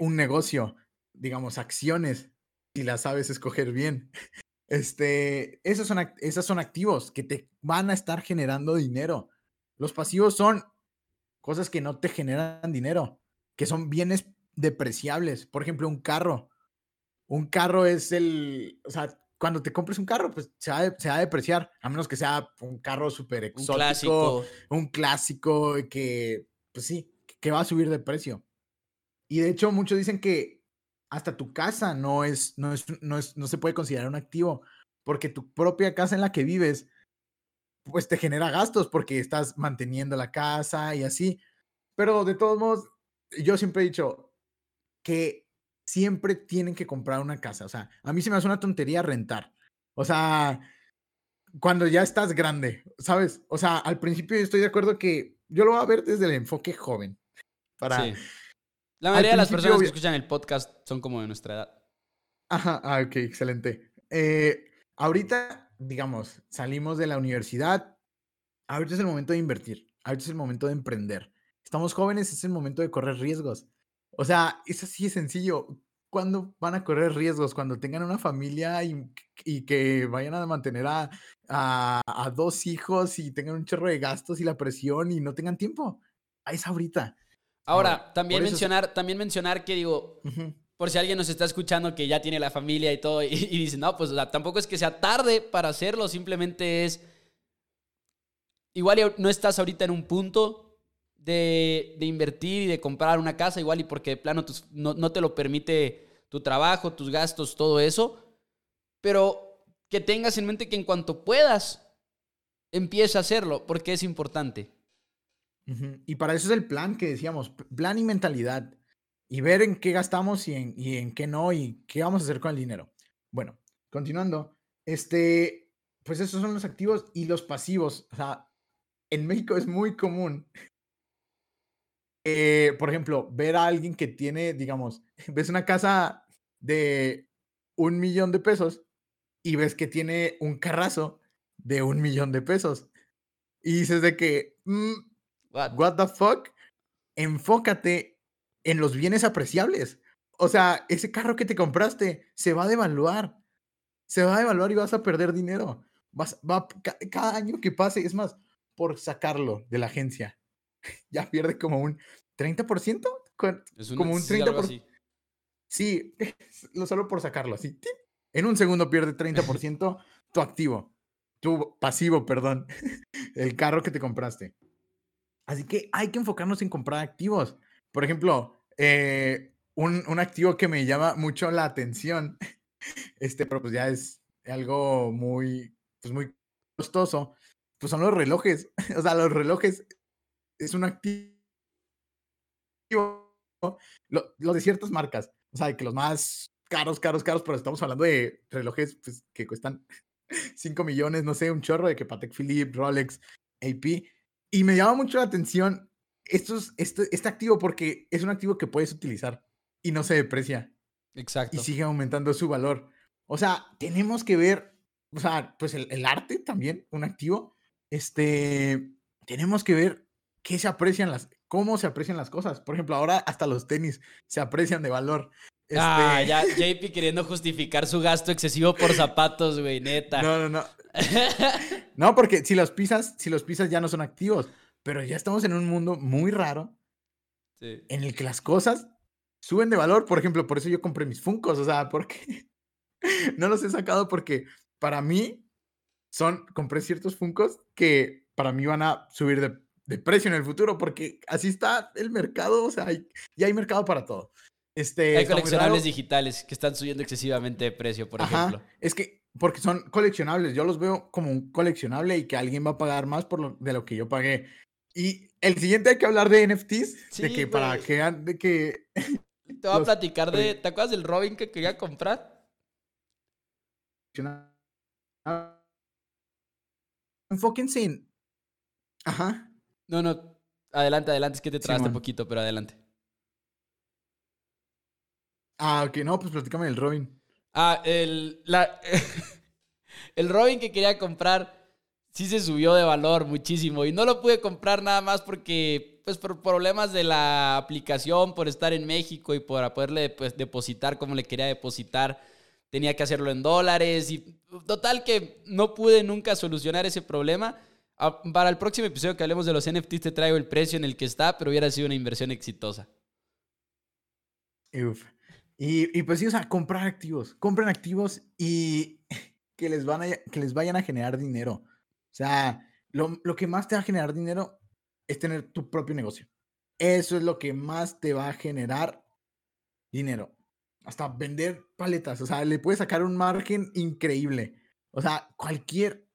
un negocio, digamos, acciones, si las sabes escoger bien. Este, esos son, esos son activos que te van a estar generando dinero. Los pasivos son cosas que no te generan dinero, que son bienes depreciables. Por ejemplo, un carro un carro es el, o sea, cuando te compres un carro, pues se va, a depreciar, a menos que sea un carro súper exótico, un clásico. un clásico que, pues sí, que va a subir de precio. Y de hecho, muchos dicen que hasta tu casa no es, no es, no es, no se puede considerar un activo, porque tu propia casa en la que vives, pues te genera gastos porque estás manteniendo la casa y así. Pero de todos modos, yo siempre he dicho que siempre tienen que comprar una casa. O sea, a mí se me hace una tontería rentar. O sea, cuando ya estás grande, ¿sabes? O sea, al principio estoy de acuerdo que yo lo voy a ver desde el enfoque joven. Para... Sí. La mayoría de las personas que escuchan el podcast son como de nuestra edad. Ajá, ah, ok, excelente. Eh, ahorita, digamos, salimos de la universidad. Ahorita es el momento de invertir. Ahorita es el momento de emprender. Estamos jóvenes, es el momento de correr riesgos. O sea, es así de sencillo. ¿Cuándo van a correr riesgos? Cuando tengan una familia y, que vayan a mantener a, a, dos hijos y tengan un chorro de gastos y la presión y no tengan tiempo. Ahí es ahorita. Ahora, también, mencionar, también mencionar que digo, por si alguien nos está escuchando que ya tiene la familia y todo y, dice, no, pues tampoco es que sea tarde para hacerlo, simplemente es, igual no estás ahorita en un punto de, invertir y de comprar una casa, igual y porque de plano no, te lo permite tu trabajo, tus gastos, todo eso. Pero que tengas en mente que en cuanto puedas, empieza a hacerlo, porque es importante. Y para eso es el plan que decíamos, plan y mentalidad. Y ver en qué gastamos y en, y en qué no y qué vamos a hacer con el dinero. Bueno, continuando. Este, pues esos son los activos y los pasivos. O sea, en México es muy común eh, por ejemplo, ver a alguien que tiene, digamos, ves una casa de un millón de pesos y ves que tiene un carrazo de un millón de pesos. Y dices de que, mm, what? the fuck? Enfócate en los bienes apreciables. O sea, ese carro que te compraste se va a devaluar. Se va a devaluar y vas a perder dinero. Vas, va, cada año que pase, es más, por sacarlo de la agencia, ya pierde como un 30%. Es como un 30%. Sí, lo solo por sacarlo así. En un segundo pierde 30% tu activo, tu pasivo, perdón, el carro que te compraste. Así que hay que enfocarnos en comprar activos. Por ejemplo, eh, un, un, activo que me llama mucho la atención, este, pero pues ya es algo muy, pues muy costoso, pues son los relojes. O sea, los relojes es un activo, lo, lo de ciertas marcas. O sea, que los más caros, caros, caros, pero estamos hablando de relojes pues, que cuestan 5 millones, no sé, un chorro de que Patek Philippe, Rolex, AP. Y me llama mucho la atención estos, este, este activo porque es un activo que puedes utilizar y no se deprecia. Exacto. Y sigue aumentando su valor. O sea, tenemos que ver, o sea, pues el, el arte también, un activo. Este, tenemos que ver qué se aprecian las, cómo se aprecian las cosas. Por ejemplo, ahora hasta los tenis se aprecian de valor. Ah, este... ya JP queriendo justificar su gasto excesivo por zapatos, güey, neta. No, no, no. no, porque si los pisas, si los pisas ya no son activos. Pero ya estamos en un mundo muy raro sí. en el que las cosas suben de valor. Por ejemplo, por eso yo compré mis Funcos. O sea, porque no los he sacado porque para mí son, compré ciertos Funcos que para mí van a subir de, de precio en el futuro porque así está el mercado. O sea, hay, ya hay mercado para todo. Este, Hay coleccionables digitales que están subiendo excesivamente de precio, por Ajá, ejemplo. Es que, porque son coleccionables, yo los veo como un coleccionable y que alguien va a pagar más por lo, de lo que yo pagué. Y el siguiente hay que hablar de NFTs, Sí, de que para que, de que Te voy a platicar de. ¿Te acuerdas del Robin que quería comprar? enfóquense en, ajá, No, no. Adelante, adelante. Es que te traste un poquito, pero adelante. ah, ok, no, pues platícame del Robin. Ah, el. La, el Robin que quería comprar sí se subió de valor muchísimo. Y no lo pude comprar nada más porque. Pues por problemas de la aplicación, por estar en México y para poderle pues, depositar como le quería depositar, tenía que hacerlo en dólares. Y total que no pude nunca solucionar ese problema. Ah, Para el próximo episodio que hablemos de los NFTs te traigo el precio en el que está, pero hubiera sido una inversión exitosa. Y pues sí, o sea, comprar activos, compren activos y que les, van a, que les vayan a generar dinero. O sea, lo, lo que más te va a generar dinero es tener tu propio negocio. Eso es lo que más te va a generar dinero. Hasta vender paletas, o sea, le puedes sacar un margen increíble. O sea, cualquier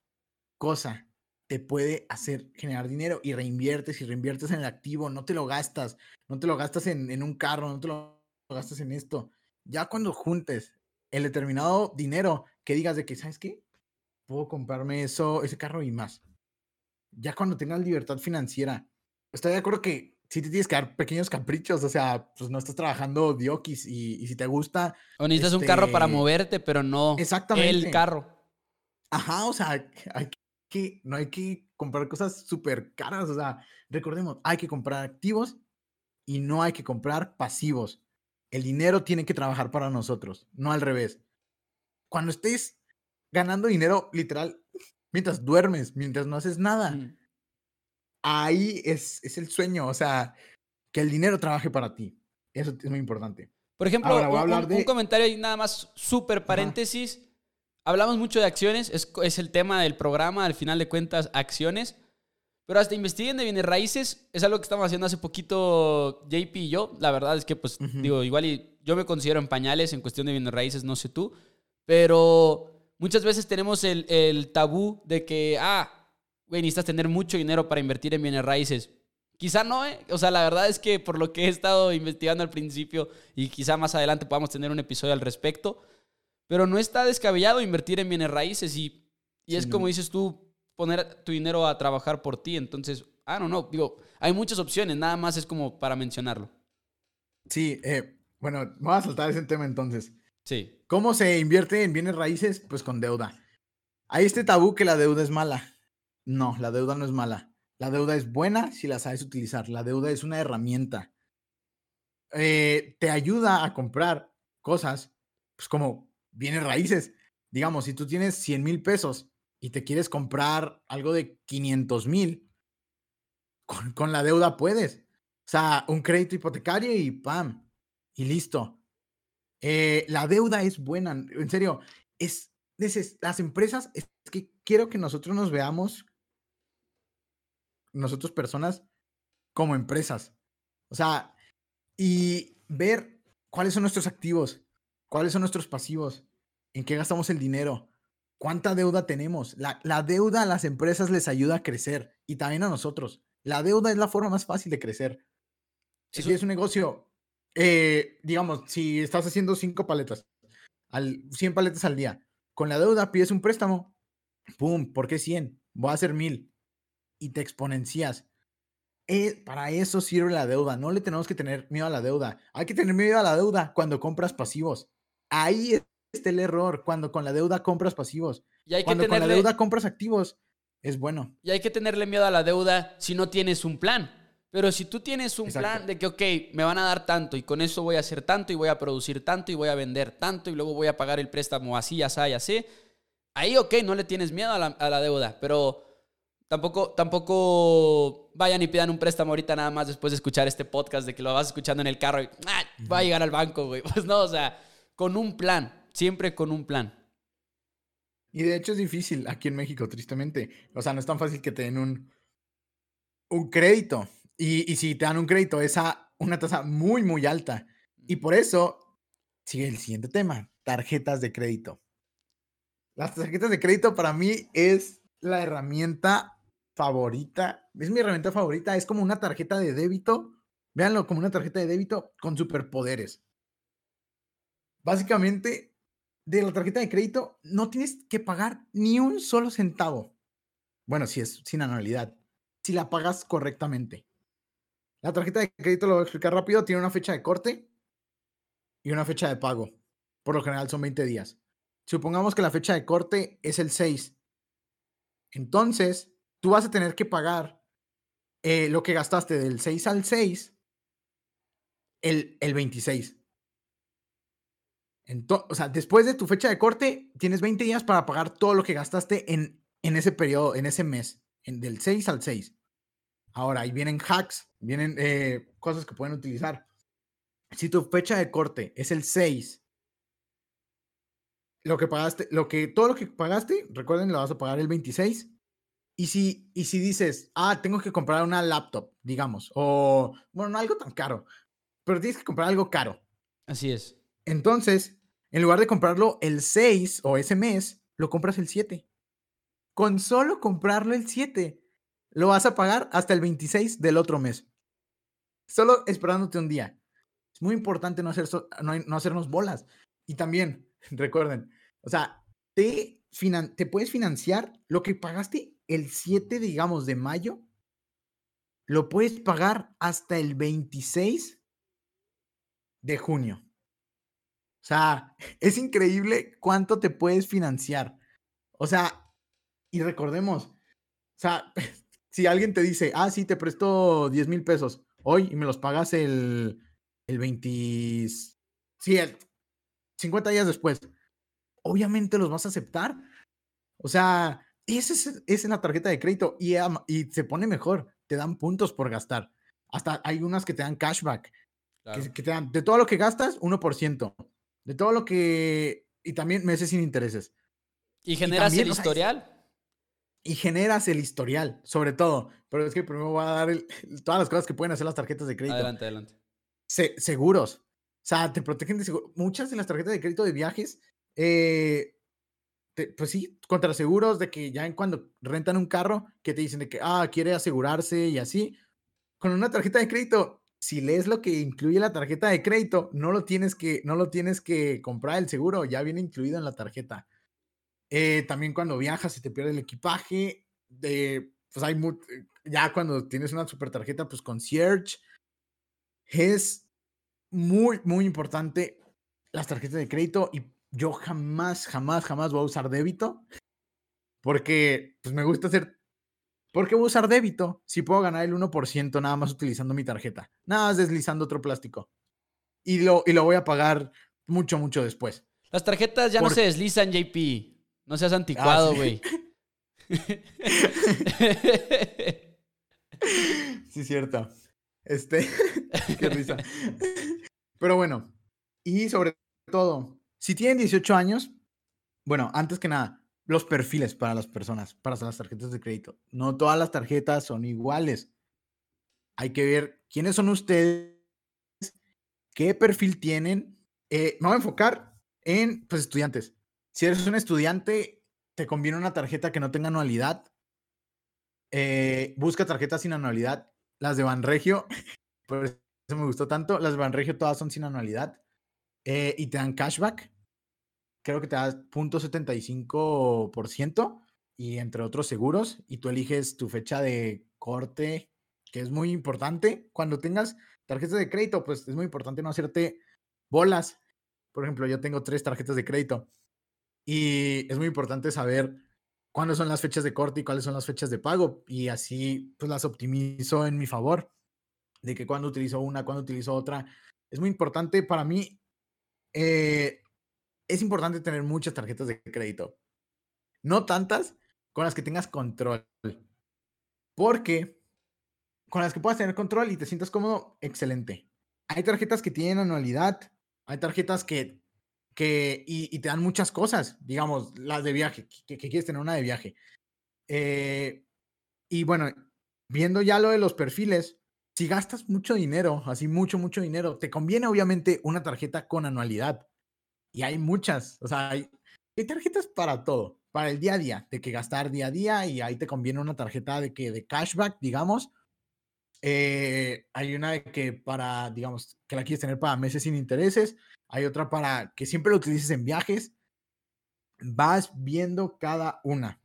cosa te puede hacer generar dinero y reinviertes y reinviertes en el activo, no te lo gastas, no te lo gastas en, en un carro, no te lo gastas en esto. Ya cuando juntes el determinado dinero que digas de que, ¿sabes qué? Puedo comprarme eso, ese carro y más. Ya cuando tengas libertad financiera, estoy de acuerdo que sí te tienes que dar pequeños caprichos, o sea, pues no estás trabajando diokis y, y si te gusta, O necesitas un carro para Este, moverte, pero no Exactamente. el carro. Ajá, o sea, hay que, no hay que comprar cosas súper caras, o sea, recordemos, hay que comprar activos y no hay que comprar pasivos. El dinero tiene que trabajar para nosotros, no al revés. Cuando estés ganando dinero, literal, mientras duermes, mientras no haces nada, Mm. ahí es, es el sueño, o sea, que el dinero trabaje para ti. Eso es muy importante. Por ejemplo, Ahora voy a un- un, hablar de- un comentario y nada más, súper paréntesis. Hablamos mucho de acciones, es, es el tema del programa, al final de cuentas, acciones. Pero hasta investiguen de bienes raíces, es algo que estamos haciendo hace poquito JP y yo. La verdad es que, pues, Ujú. digo, igual y yo me considero en pañales en cuestión de bienes raíces, no sé tú. Pero muchas veces tenemos el, el tabú de que, ah, güey, necesitas tener mucho dinero para invertir en bienes raíces. Quizá no, ¿eh? O sea, la verdad es que por lo que he estado investigando al principio y quizá más adelante podamos tener un episodio al respecto, pero no está descabellado invertir en bienes raíces y, y es como no. dices tú, poner tu dinero a trabajar por ti. Entonces, ah, no, no, digo, hay muchas opciones, nada más es como para mencionarlo. Sí, eh, bueno, voy a saltar ese tema entonces. Sí, ¿Cómo se invierte en bienes raíces? Pues con deuda. Hay este tabú que la deuda es mala. No, la deuda no es mala. La deuda es buena si la sabes utilizar. La deuda es una herramienta. Eh, te ayuda a comprar cosas, pues como bienes raíces. Digamos, si tú tienes 100 mil pesos y te quieres comprar algo de 500 mil, con, con la deuda puedes. O sea, un crédito hipotecario y ¡pam! Y listo. Eh, la deuda es buena, en serio, es, las empresas, es que quiero que nosotros nos veamos, nosotros personas, como empresas. O sea, y ver cuáles son nuestros activos, cuáles son nuestros pasivos, en qué gastamos el dinero, cuánta deuda tenemos. La, la, deuda a las empresas les ayuda a crecer y también a nosotros. La deuda es la forma más fácil de crecer. Si tienes un negocio, eh, digamos, si estás haciendo cinco paletas, al, 100 paletas al día, con la deuda pides un préstamo, ¡pum! ¿Por qué 100? Voy a hacer 1000 y te exponencias. Eh, para eso sirve la deuda. No le tenemos que tener miedo a la deuda. Hay que tener miedo a la deuda cuando compras pasivos. Ahí está el error. Cuando con la deuda compras pasivos. Y hay cuando con la deuda compras activos. Es bueno. Y hay que tenerle miedo a la deuda si no tienes un plan. Pero si tú tienes un plan de que, ok, me van a dar tanto y con eso voy a hacer tanto y voy a producir tanto y voy a vender tanto y luego voy a pagar el préstamo así, así, así, ahí, ok, no le tienes miedo a la, a la deuda. Pero Tampoco, tampoco vayan y pidan un préstamo ahorita nada más después de escuchar este podcast de que lo vas escuchando en el carro y ah, va a llegar al banco, güey. Pues no, o sea, con un plan, siempre con un plan. Y de hecho es difícil aquí en México, tristemente. O sea, no es tan fácil que te den un, un crédito. Y, y si te dan un crédito, es a una tasa muy, muy alta. Y por eso sigue el siguiente tema, tarjetas de crédito. Las tarjetas de crédito para mí es la herramienta favorita, es mi herramienta favorita, es como una tarjeta de débito, véanlo como una tarjeta de débito con superpoderes. Básicamente, de la tarjeta de crédito no tienes que pagar ni un solo centavo. Bueno, si es sin anualidad, si la pagas correctamente. La tarjeta de crédito, lo voy a explicar rápido, tiene una fecha de corte y una fecha de pago. Por lo general son 20 días. Supongamos que la fecha de corte es el 6. Entonces, tú vas a tener que pagar eh, lo que gastaste del 6 al 6 el, el 26. Entonces, o sea, después de tu fecha de corte, tienes 20 días para pagar todo lo que gastaste en, en ese periodo, en ese mes, en, del 6 al 6. Ahora, ahí vienen hacks, vienen eh, cosas que pueden utilizar. Si tu fecha de corte es el 6, lo que pagaste, lo que, todo lo que pagaste, recuerden, lo vas a pagar el 26 y si, y si dices, ah, tengo que comprar una laptop, digamos, o, bueno, no algo tan caro, pero tienes que comprar algo caro. Así es. Entonces, en lugar de comprarlo el 6 o ese mes, lo compras el 7. Con solo comprarlo el 7, lo vas a pagar hasta el 26 del otro mes. Solo esperándote un día. Es muy importante no, hacer no, no hacernos bolas. Y también, recuerden, o sea, te, te puedes financiar lo que pagaste el 7, digamos, de mayo, lo puedes pagar hasta el 26 de junio. O sea, es increíble cuánto te puedes financiar. O sea, y recordemos, o sea, si alguien te dice, ah, sí, te presto 10 mil pesos hoy y me los pagas el, el 20, sí, el 50 días después, obviamente los vas a aceptar. O sea, esa es, es la tarjeta de crédito y, y se pone mejor. Te dan puntos por gastar. Hasta hay unas que te dan cashback. Que, te dan de todo lo que gastas, 1%. De todo lo que. Y también meses sin intereses. ¿Y generas el historial? y generas el historial, sobre todo. Pero es que primero voy a dar todas las cosas que pueden hacer las tarjetas de crédito. Adelante, adelante. seguros. O sea, te protegen de seguros. Muchas de las tarjetas de crédito de viajes eh, pues sí, contra seguros de que ya en cuando rentan un carro, que te dicen de que, ah, quiere asegurarse y así. Con una tarjeta de crédito, si lees lo que incluye la tarjeta de crédito, no lo tienes que, no lo tienes que comprar el seguro, ya viene incluido en la tarjeta. Eh, también cuando viajas y te pierde el equipaje, de, pues hay ya cuando tienes una super tarjeta, pues concierge, es muy, muy importante las tarjetas de crédito y yo jamás, jamás, jamás voy a usar débito porque pues me gusta hacer... ¿Por qué voy a usar débito si puedo ganar el 1% nada más utilizando mi tarjeta? Nada más deslizando otro plástico. Y lo, y lo voy a pagar mucho, mucho después. Las tarjetas ya no se deslizan, JP. No seas ah, anticuado, güey. sí. cierto. Este, qué risa. Pero bueno, y sobre todo, si tienen 18 años, bueno, antes que nada, los perfiles para las personas, para las tarjetas de crédito. No todas las tarjetas son iguales. Hay que ver quiénes son ustedes, qué perfil tienen. Eh, me voy a enfocar en pues, estudiantes. Si eres un estudiante, te conviene una tarjeta que no tenga anualidad. Eh, busca tarjetas sin anualidad. Las de Banregio, por eso me gustó tanto. Las de Banregio todas son sin anualidad. Eh, y te dan cashback. Creo que te das 0.75% y entre otros seguros. Y tú eliges tu fecha de corte, que es muy importante. Cuando tengas tarjetas de crédito, pues es muy importante no hacerte bolas. Por ejemplo, yo tengo tres tarjetas de crédito y es muy importante saber cuándo son las fechas de corte y cuáles son las fechas de pago. Y así pues las optimizo en mi favor. De que cuando utilizo una, cuando utilizo otra. Es muy importante para mí. Eh, es importante tener muchas tarjetas de crédito. No tantas con las que tengas control. Porque con las que puedas tener control y te sientas cómodo, excelente. Hay tarjetas que tienen anualidad. Hay tarjetas que que, y, te dan muchas cosas, digamos, las de viaje, que, quieres tener una de viaje. Eh, y bueno, viendo ya lo de los perfiles, si gastas mucho dinero, así mucho, mucho dinero, te conviene obviamente una tarjeta con anualidad. Y hay muchas, o sea, hay, hay tarjetas para todo, para el día a día, de que gastar día a día y ahí te conviene una tarjeta de que de cashback, digamos. Eh, hay una de que para, digamos, que la quieres tener para meses sin intereses hay otra para que siempre lo utilices en viajes. Vas viendo cada una.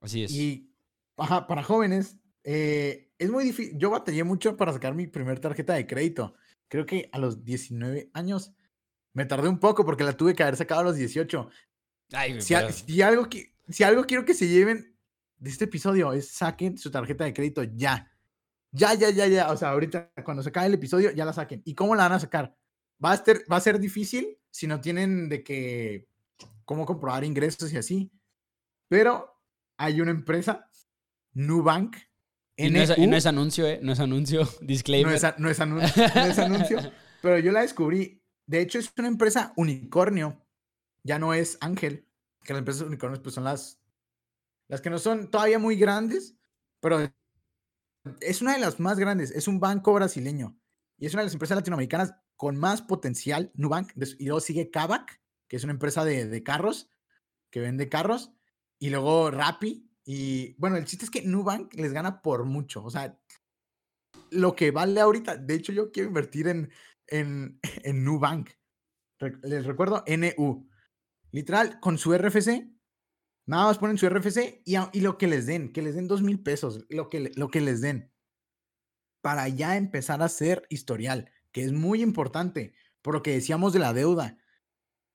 Así es. Y para jóvenes, eh, es muy difícil. Yo batallé mucho para sacar mi primer tarjeta de crédito. Creo que a los 19 años me tardé un poco porque la tuve que haber sacado a los 18. si, algo, si algo quiero que se lleven de este episodio es saquen su tarjeta de crédito ya. Ya, ya, ya, ya. O sea, ahorita cuando se acabe el episodio ya la saquen. ¿Y cómo la van a sacar? Va a, ser, va a ser difícil si no tienen de que cómo comprobar ingresos y así. Pero hay una empresa, Nubank. Y no, es, no es, anuncio, ¿eh? No es anuncio, disclaimer. No es, no es, anuncio, no es anuncio, pero yo la descubrí. De hecho, es una empresa unicornio. Ya no es Ángel, que las empresas unicornios pues son las, las que no son todavía muy grandes, pero es una de las más grandes. Es un banco brasileño y es una de las empresas latinoamericanas con más potencial, Nubank, y luego sigue Kavak, que es una empresa de, carros, que vende carros, y luego Rappi, y bueno, el chiste es que Nubank les gana por mucho, o sea, lo que vale ahorita, de hecho yo quiero invertir en, en, en Nubank, les recuerdo, NU, literal, con su RFC, nada más ponen su RFC y, y lo que les den, que les den dos mil pesos, lo que, lo que les den, para ya empezar a hacer historial que es muy importante, por lo que decíamos de la deuda.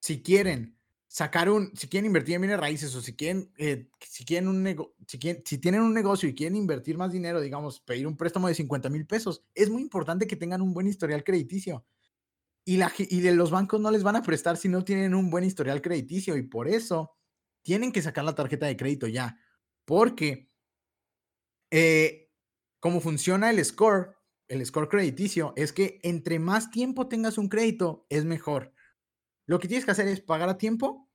Si quieren sacar un, si quieren invertir en bienes raíces o si quieren, eh, si quieren un negocio, si, si tienen un negocio y quieren invertir más dinero, digamos, pedir un préstamo de 50 mil pesos, es muy importante que tengan un buen historial crediticio. Y, la, y de los bancos no les van a prestar si no tienen un buen historial crediticio y por eso tienen que sacar la tarjeta de crédito ya, porque eh, como funciona el score, el score crediticio es que entre más tiempo tengas un crédito, es mejor. Lo que tienes que hacer es pagar a tiempo,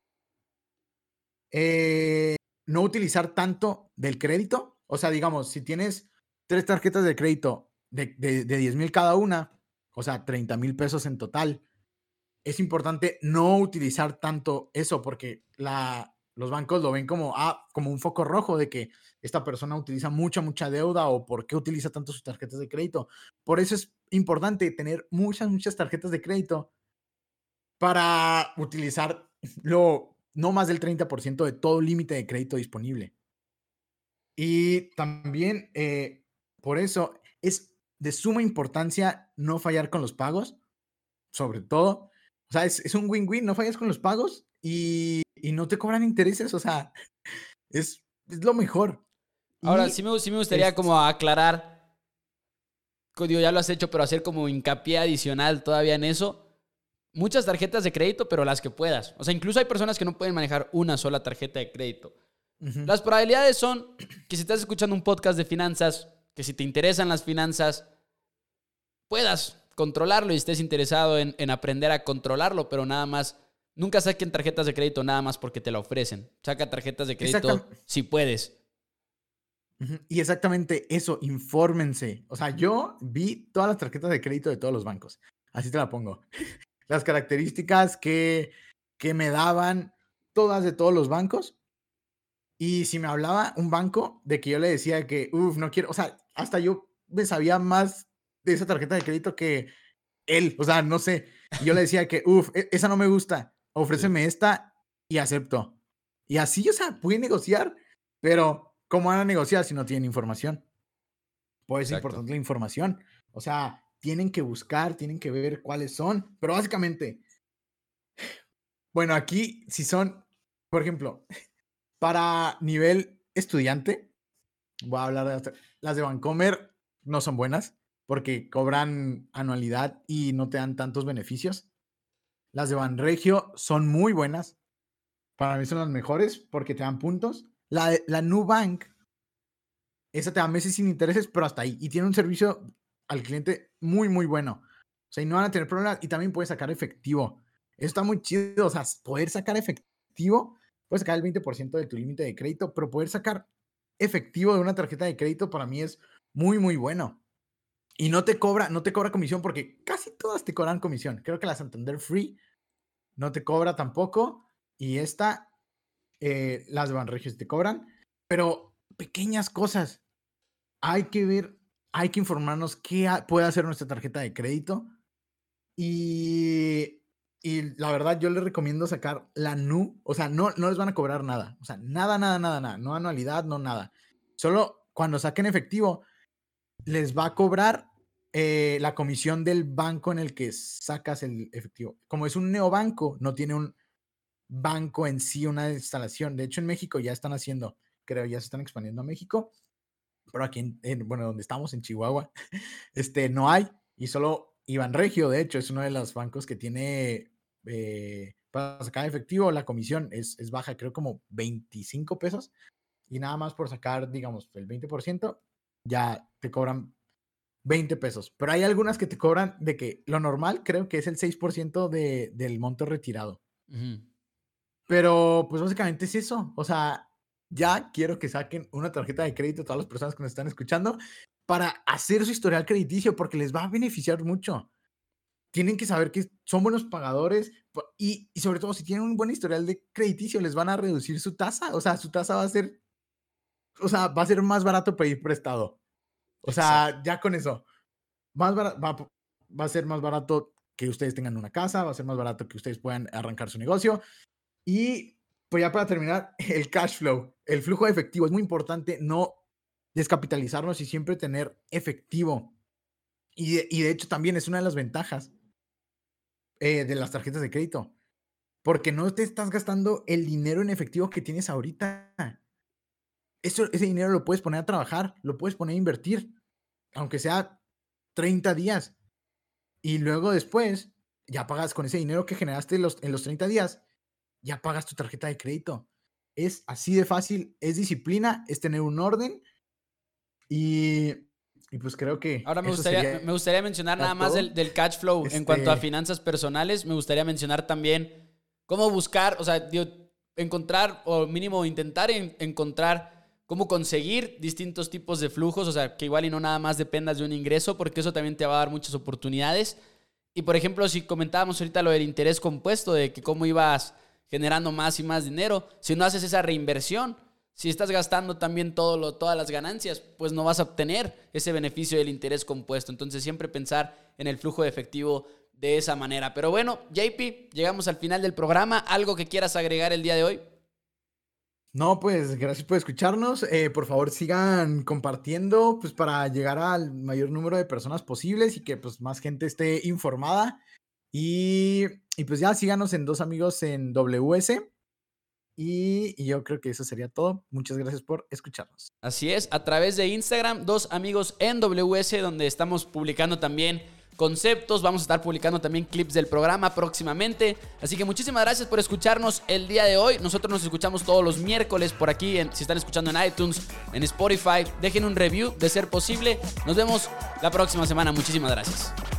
eh, no utilizar tanto del crédito. O sea, digamos, si tienes tres tarjetas de crédito de, de, 10 mil cada una, o sea, 30 mil pesos en total, es importante no utilizar tanto eso porque la, los bancos lo ven como, ah, como un foco rojo de que esta persona utiliza mucha, mucha deuda o por qué utiliza tanto sus tarjetas de crédito. Por eso es importante tener muchas, muchas tarjetas de crédito para utilizar lo, no más del 30% de todo límite de crédito disponible. Y también, eh, por eso, es de suma importancia no fallar con los pagos, sobre todo. O sea, es, es un win-win, no fallas con los pagos y, y no te cobran intereses, o sea, es, es lo mejor. Ahora, sí, me, sí me gustaría como aclarar, digo, ya lo has hecho, pero hacer como hincapié adicional todavía en eso. Muchas tarjetas de crédito, pero las que puedas. O sea, incluso hay personas que no pueden manejar una sola tarjeta de crédito. Las probabilidades son que si estás escuchando un podcast de finanzas, que si te interesan las finanzas, puedas controlarlo y estés interesado en, en aprender a controlarlo, pero nada más Nunca saquen tarjetas de crédito nada más porque te la ofrecen. Saca tarjetas de crédito si puedes. Y exactamente eso, infórmense. O sea, yo vi todas las tarjetas de crédito de todos los bancos. Así te la pongo. Las características que, que me daban todas de todos los bancos. Y si me hablaba un banco de que yo le decía que, uff, no quiero, o sea, hasta yo me sabía más de esa tarjeta de crédito que él, o sea, no sé. yo le decía que, uff, e, esa no me gusta ofréceme esta y acepto. Y así, o sea, pueden negociar, pero ¿cómo van a negociar si no tienen información? Pues es importante la información. O sea, tienen que buscar, tienen que ver cuáles son, pero básicamente, bueno, aquí si son, por ejemplo, para nivel estudiante, voy a hablar de las de Vancomer, no son buenas porque cobran anualidad y no te dan tantos beneficios. Las de Banregio son muy buenas. Para mí son las mejores porque te dan puntos. La, la Nubank, esa te da meses sin intereses, pero hasta ahí. Y tiene un servicio al cliente muy, muy bueno. O sea, y no van a tener problemas. Y también puedes sacar efectivo. Eso está muy chido. O sea, poder sacar efectivo, puedes sacar el 20% de tu límite de crédito, pero poder sacar efectivo de una tarjeta de crédito para mí es muy, muy bueno. Y no te cobra, no te cobra comisión porque casi todas te cobran comisión. Creo que la Santander Free no te cobra tampoco. Y esta, eh, las de Banregio te cobran. Pero pequeñas cosas. Hay que ver, hay que informarnos qué puede hacer nuestra tarjeta de crédito. Y, y la verdad, yo les recomiendo sacar la NU. O sea, no, no les van a cobrar nada. O sea, nada, nada, nada, nada. No anualidad, no nada. Solo cuando saquen efectivo, les va a cobrar eh, la comisión del banco en el que sacas el efectivo. Como es un neobanco, no tiene un banco en sí, una instalación. De hecho, en México ya están haciendo, creo, ya se están expandiendo a México, pero aquí, en, bueno, donde estamos, en Chihuahua, este, no hay. Y solo Iván Regio, de hecho, es uno de los bancos que tiene eh, para sacar efectivo, la comisión es, es baja, creo como 25 pesos. Y nada más por sacar, digamos, el 20%, ya te cobran 20 pesos. Pero hay algunas que te cobran de que lo normal creo que es el 6% de, del monto retirado. Pero pues básicamente es eso. O sea, ya quiero que saquen una tarjeta de crédito a todas las personas que nos están escuchando para hacer su historial crediticio porque les va a beneficiar mucho. Tienen que saber que son buenos pagadores y, y sobre todo si tienen un buen historial de crediticio les van a reducir su tasa. O sea, su tasa va a ser o sea, va a ser más barato pedir prestado. O sea, ya con eso, más va, va, a ser más barato que ustedes tengan una casa, va a ser más barato que ustedes puedan arrancar su negocio. Y pues ya para terminar, el cash flow, el flujo de efectivo. Es muy importante no descapitalizarnos y siempre tener efectivo. Y de, hecho también es una de las ventajas eh, de las tarjetas de crédito. Porque no te estás gastando el dinero en efectivo que tienes ahorita ese dinero lo puedes poner a trabajar, lo puedes poner a invertir, aunque sea 30 días. Y luego después, ya pagas con ese dinero que generaste en los, en los 30 días, ya pagas tu tarjeta de crédito. Es así de fácil, es disciplina, es tener un orden y, y pues creo que... Ahora me gustaría, me gustaría mencionar nada más del, del, cash flow en cuanto a este finanzas personales, me gustaría mencionar también cómo buscar, o sea, encontrar o mínimo intentar encontrar cómo conseguir distintos tipos de flujos, o sea, que igual y no nada más dependas de un ingreso, porque eso también te va a dar muchas oportunidades. Y por ejemplo, si comentábamos ahorita lo del interés compuesto, de que cómo ibas generando más y más dinero, si no haces esa reinversión, si estás gastando también todas las ganancias, pues no vas a obtener ese beneficio del interés compuesto. Entonces siempre pensar en el flujo de efectivo de esa manera. Pero bueno, JP, llegamos al final del programa. ¿Algo que quieras agregar el día de hoy? No, pues gracias por escucharnos. Eh, por favor, sigan compartiendo pues, para llegar al mayor número de personas posibles y que pues, más gente esté informada. Y, pues ya síganos en Dos Amigos en WS. Y, yo creo que eso sería todo. Muchas gracias por escucharnos. Así es, a través de Instagram, Dos Amigos en WS, donde estamos publicando también conceptos. Vamos a estar publicando también clips del programa próximamente. Así que muchísimas gracias por escucharnos el día de hoy. Nosotros nos escuchamos todos los miércoles por aquí, si están escuchando en iTunes, en Spotify. Dejen un review de ser posible. Nos vemos la próxima semana. Muchísimas gracias.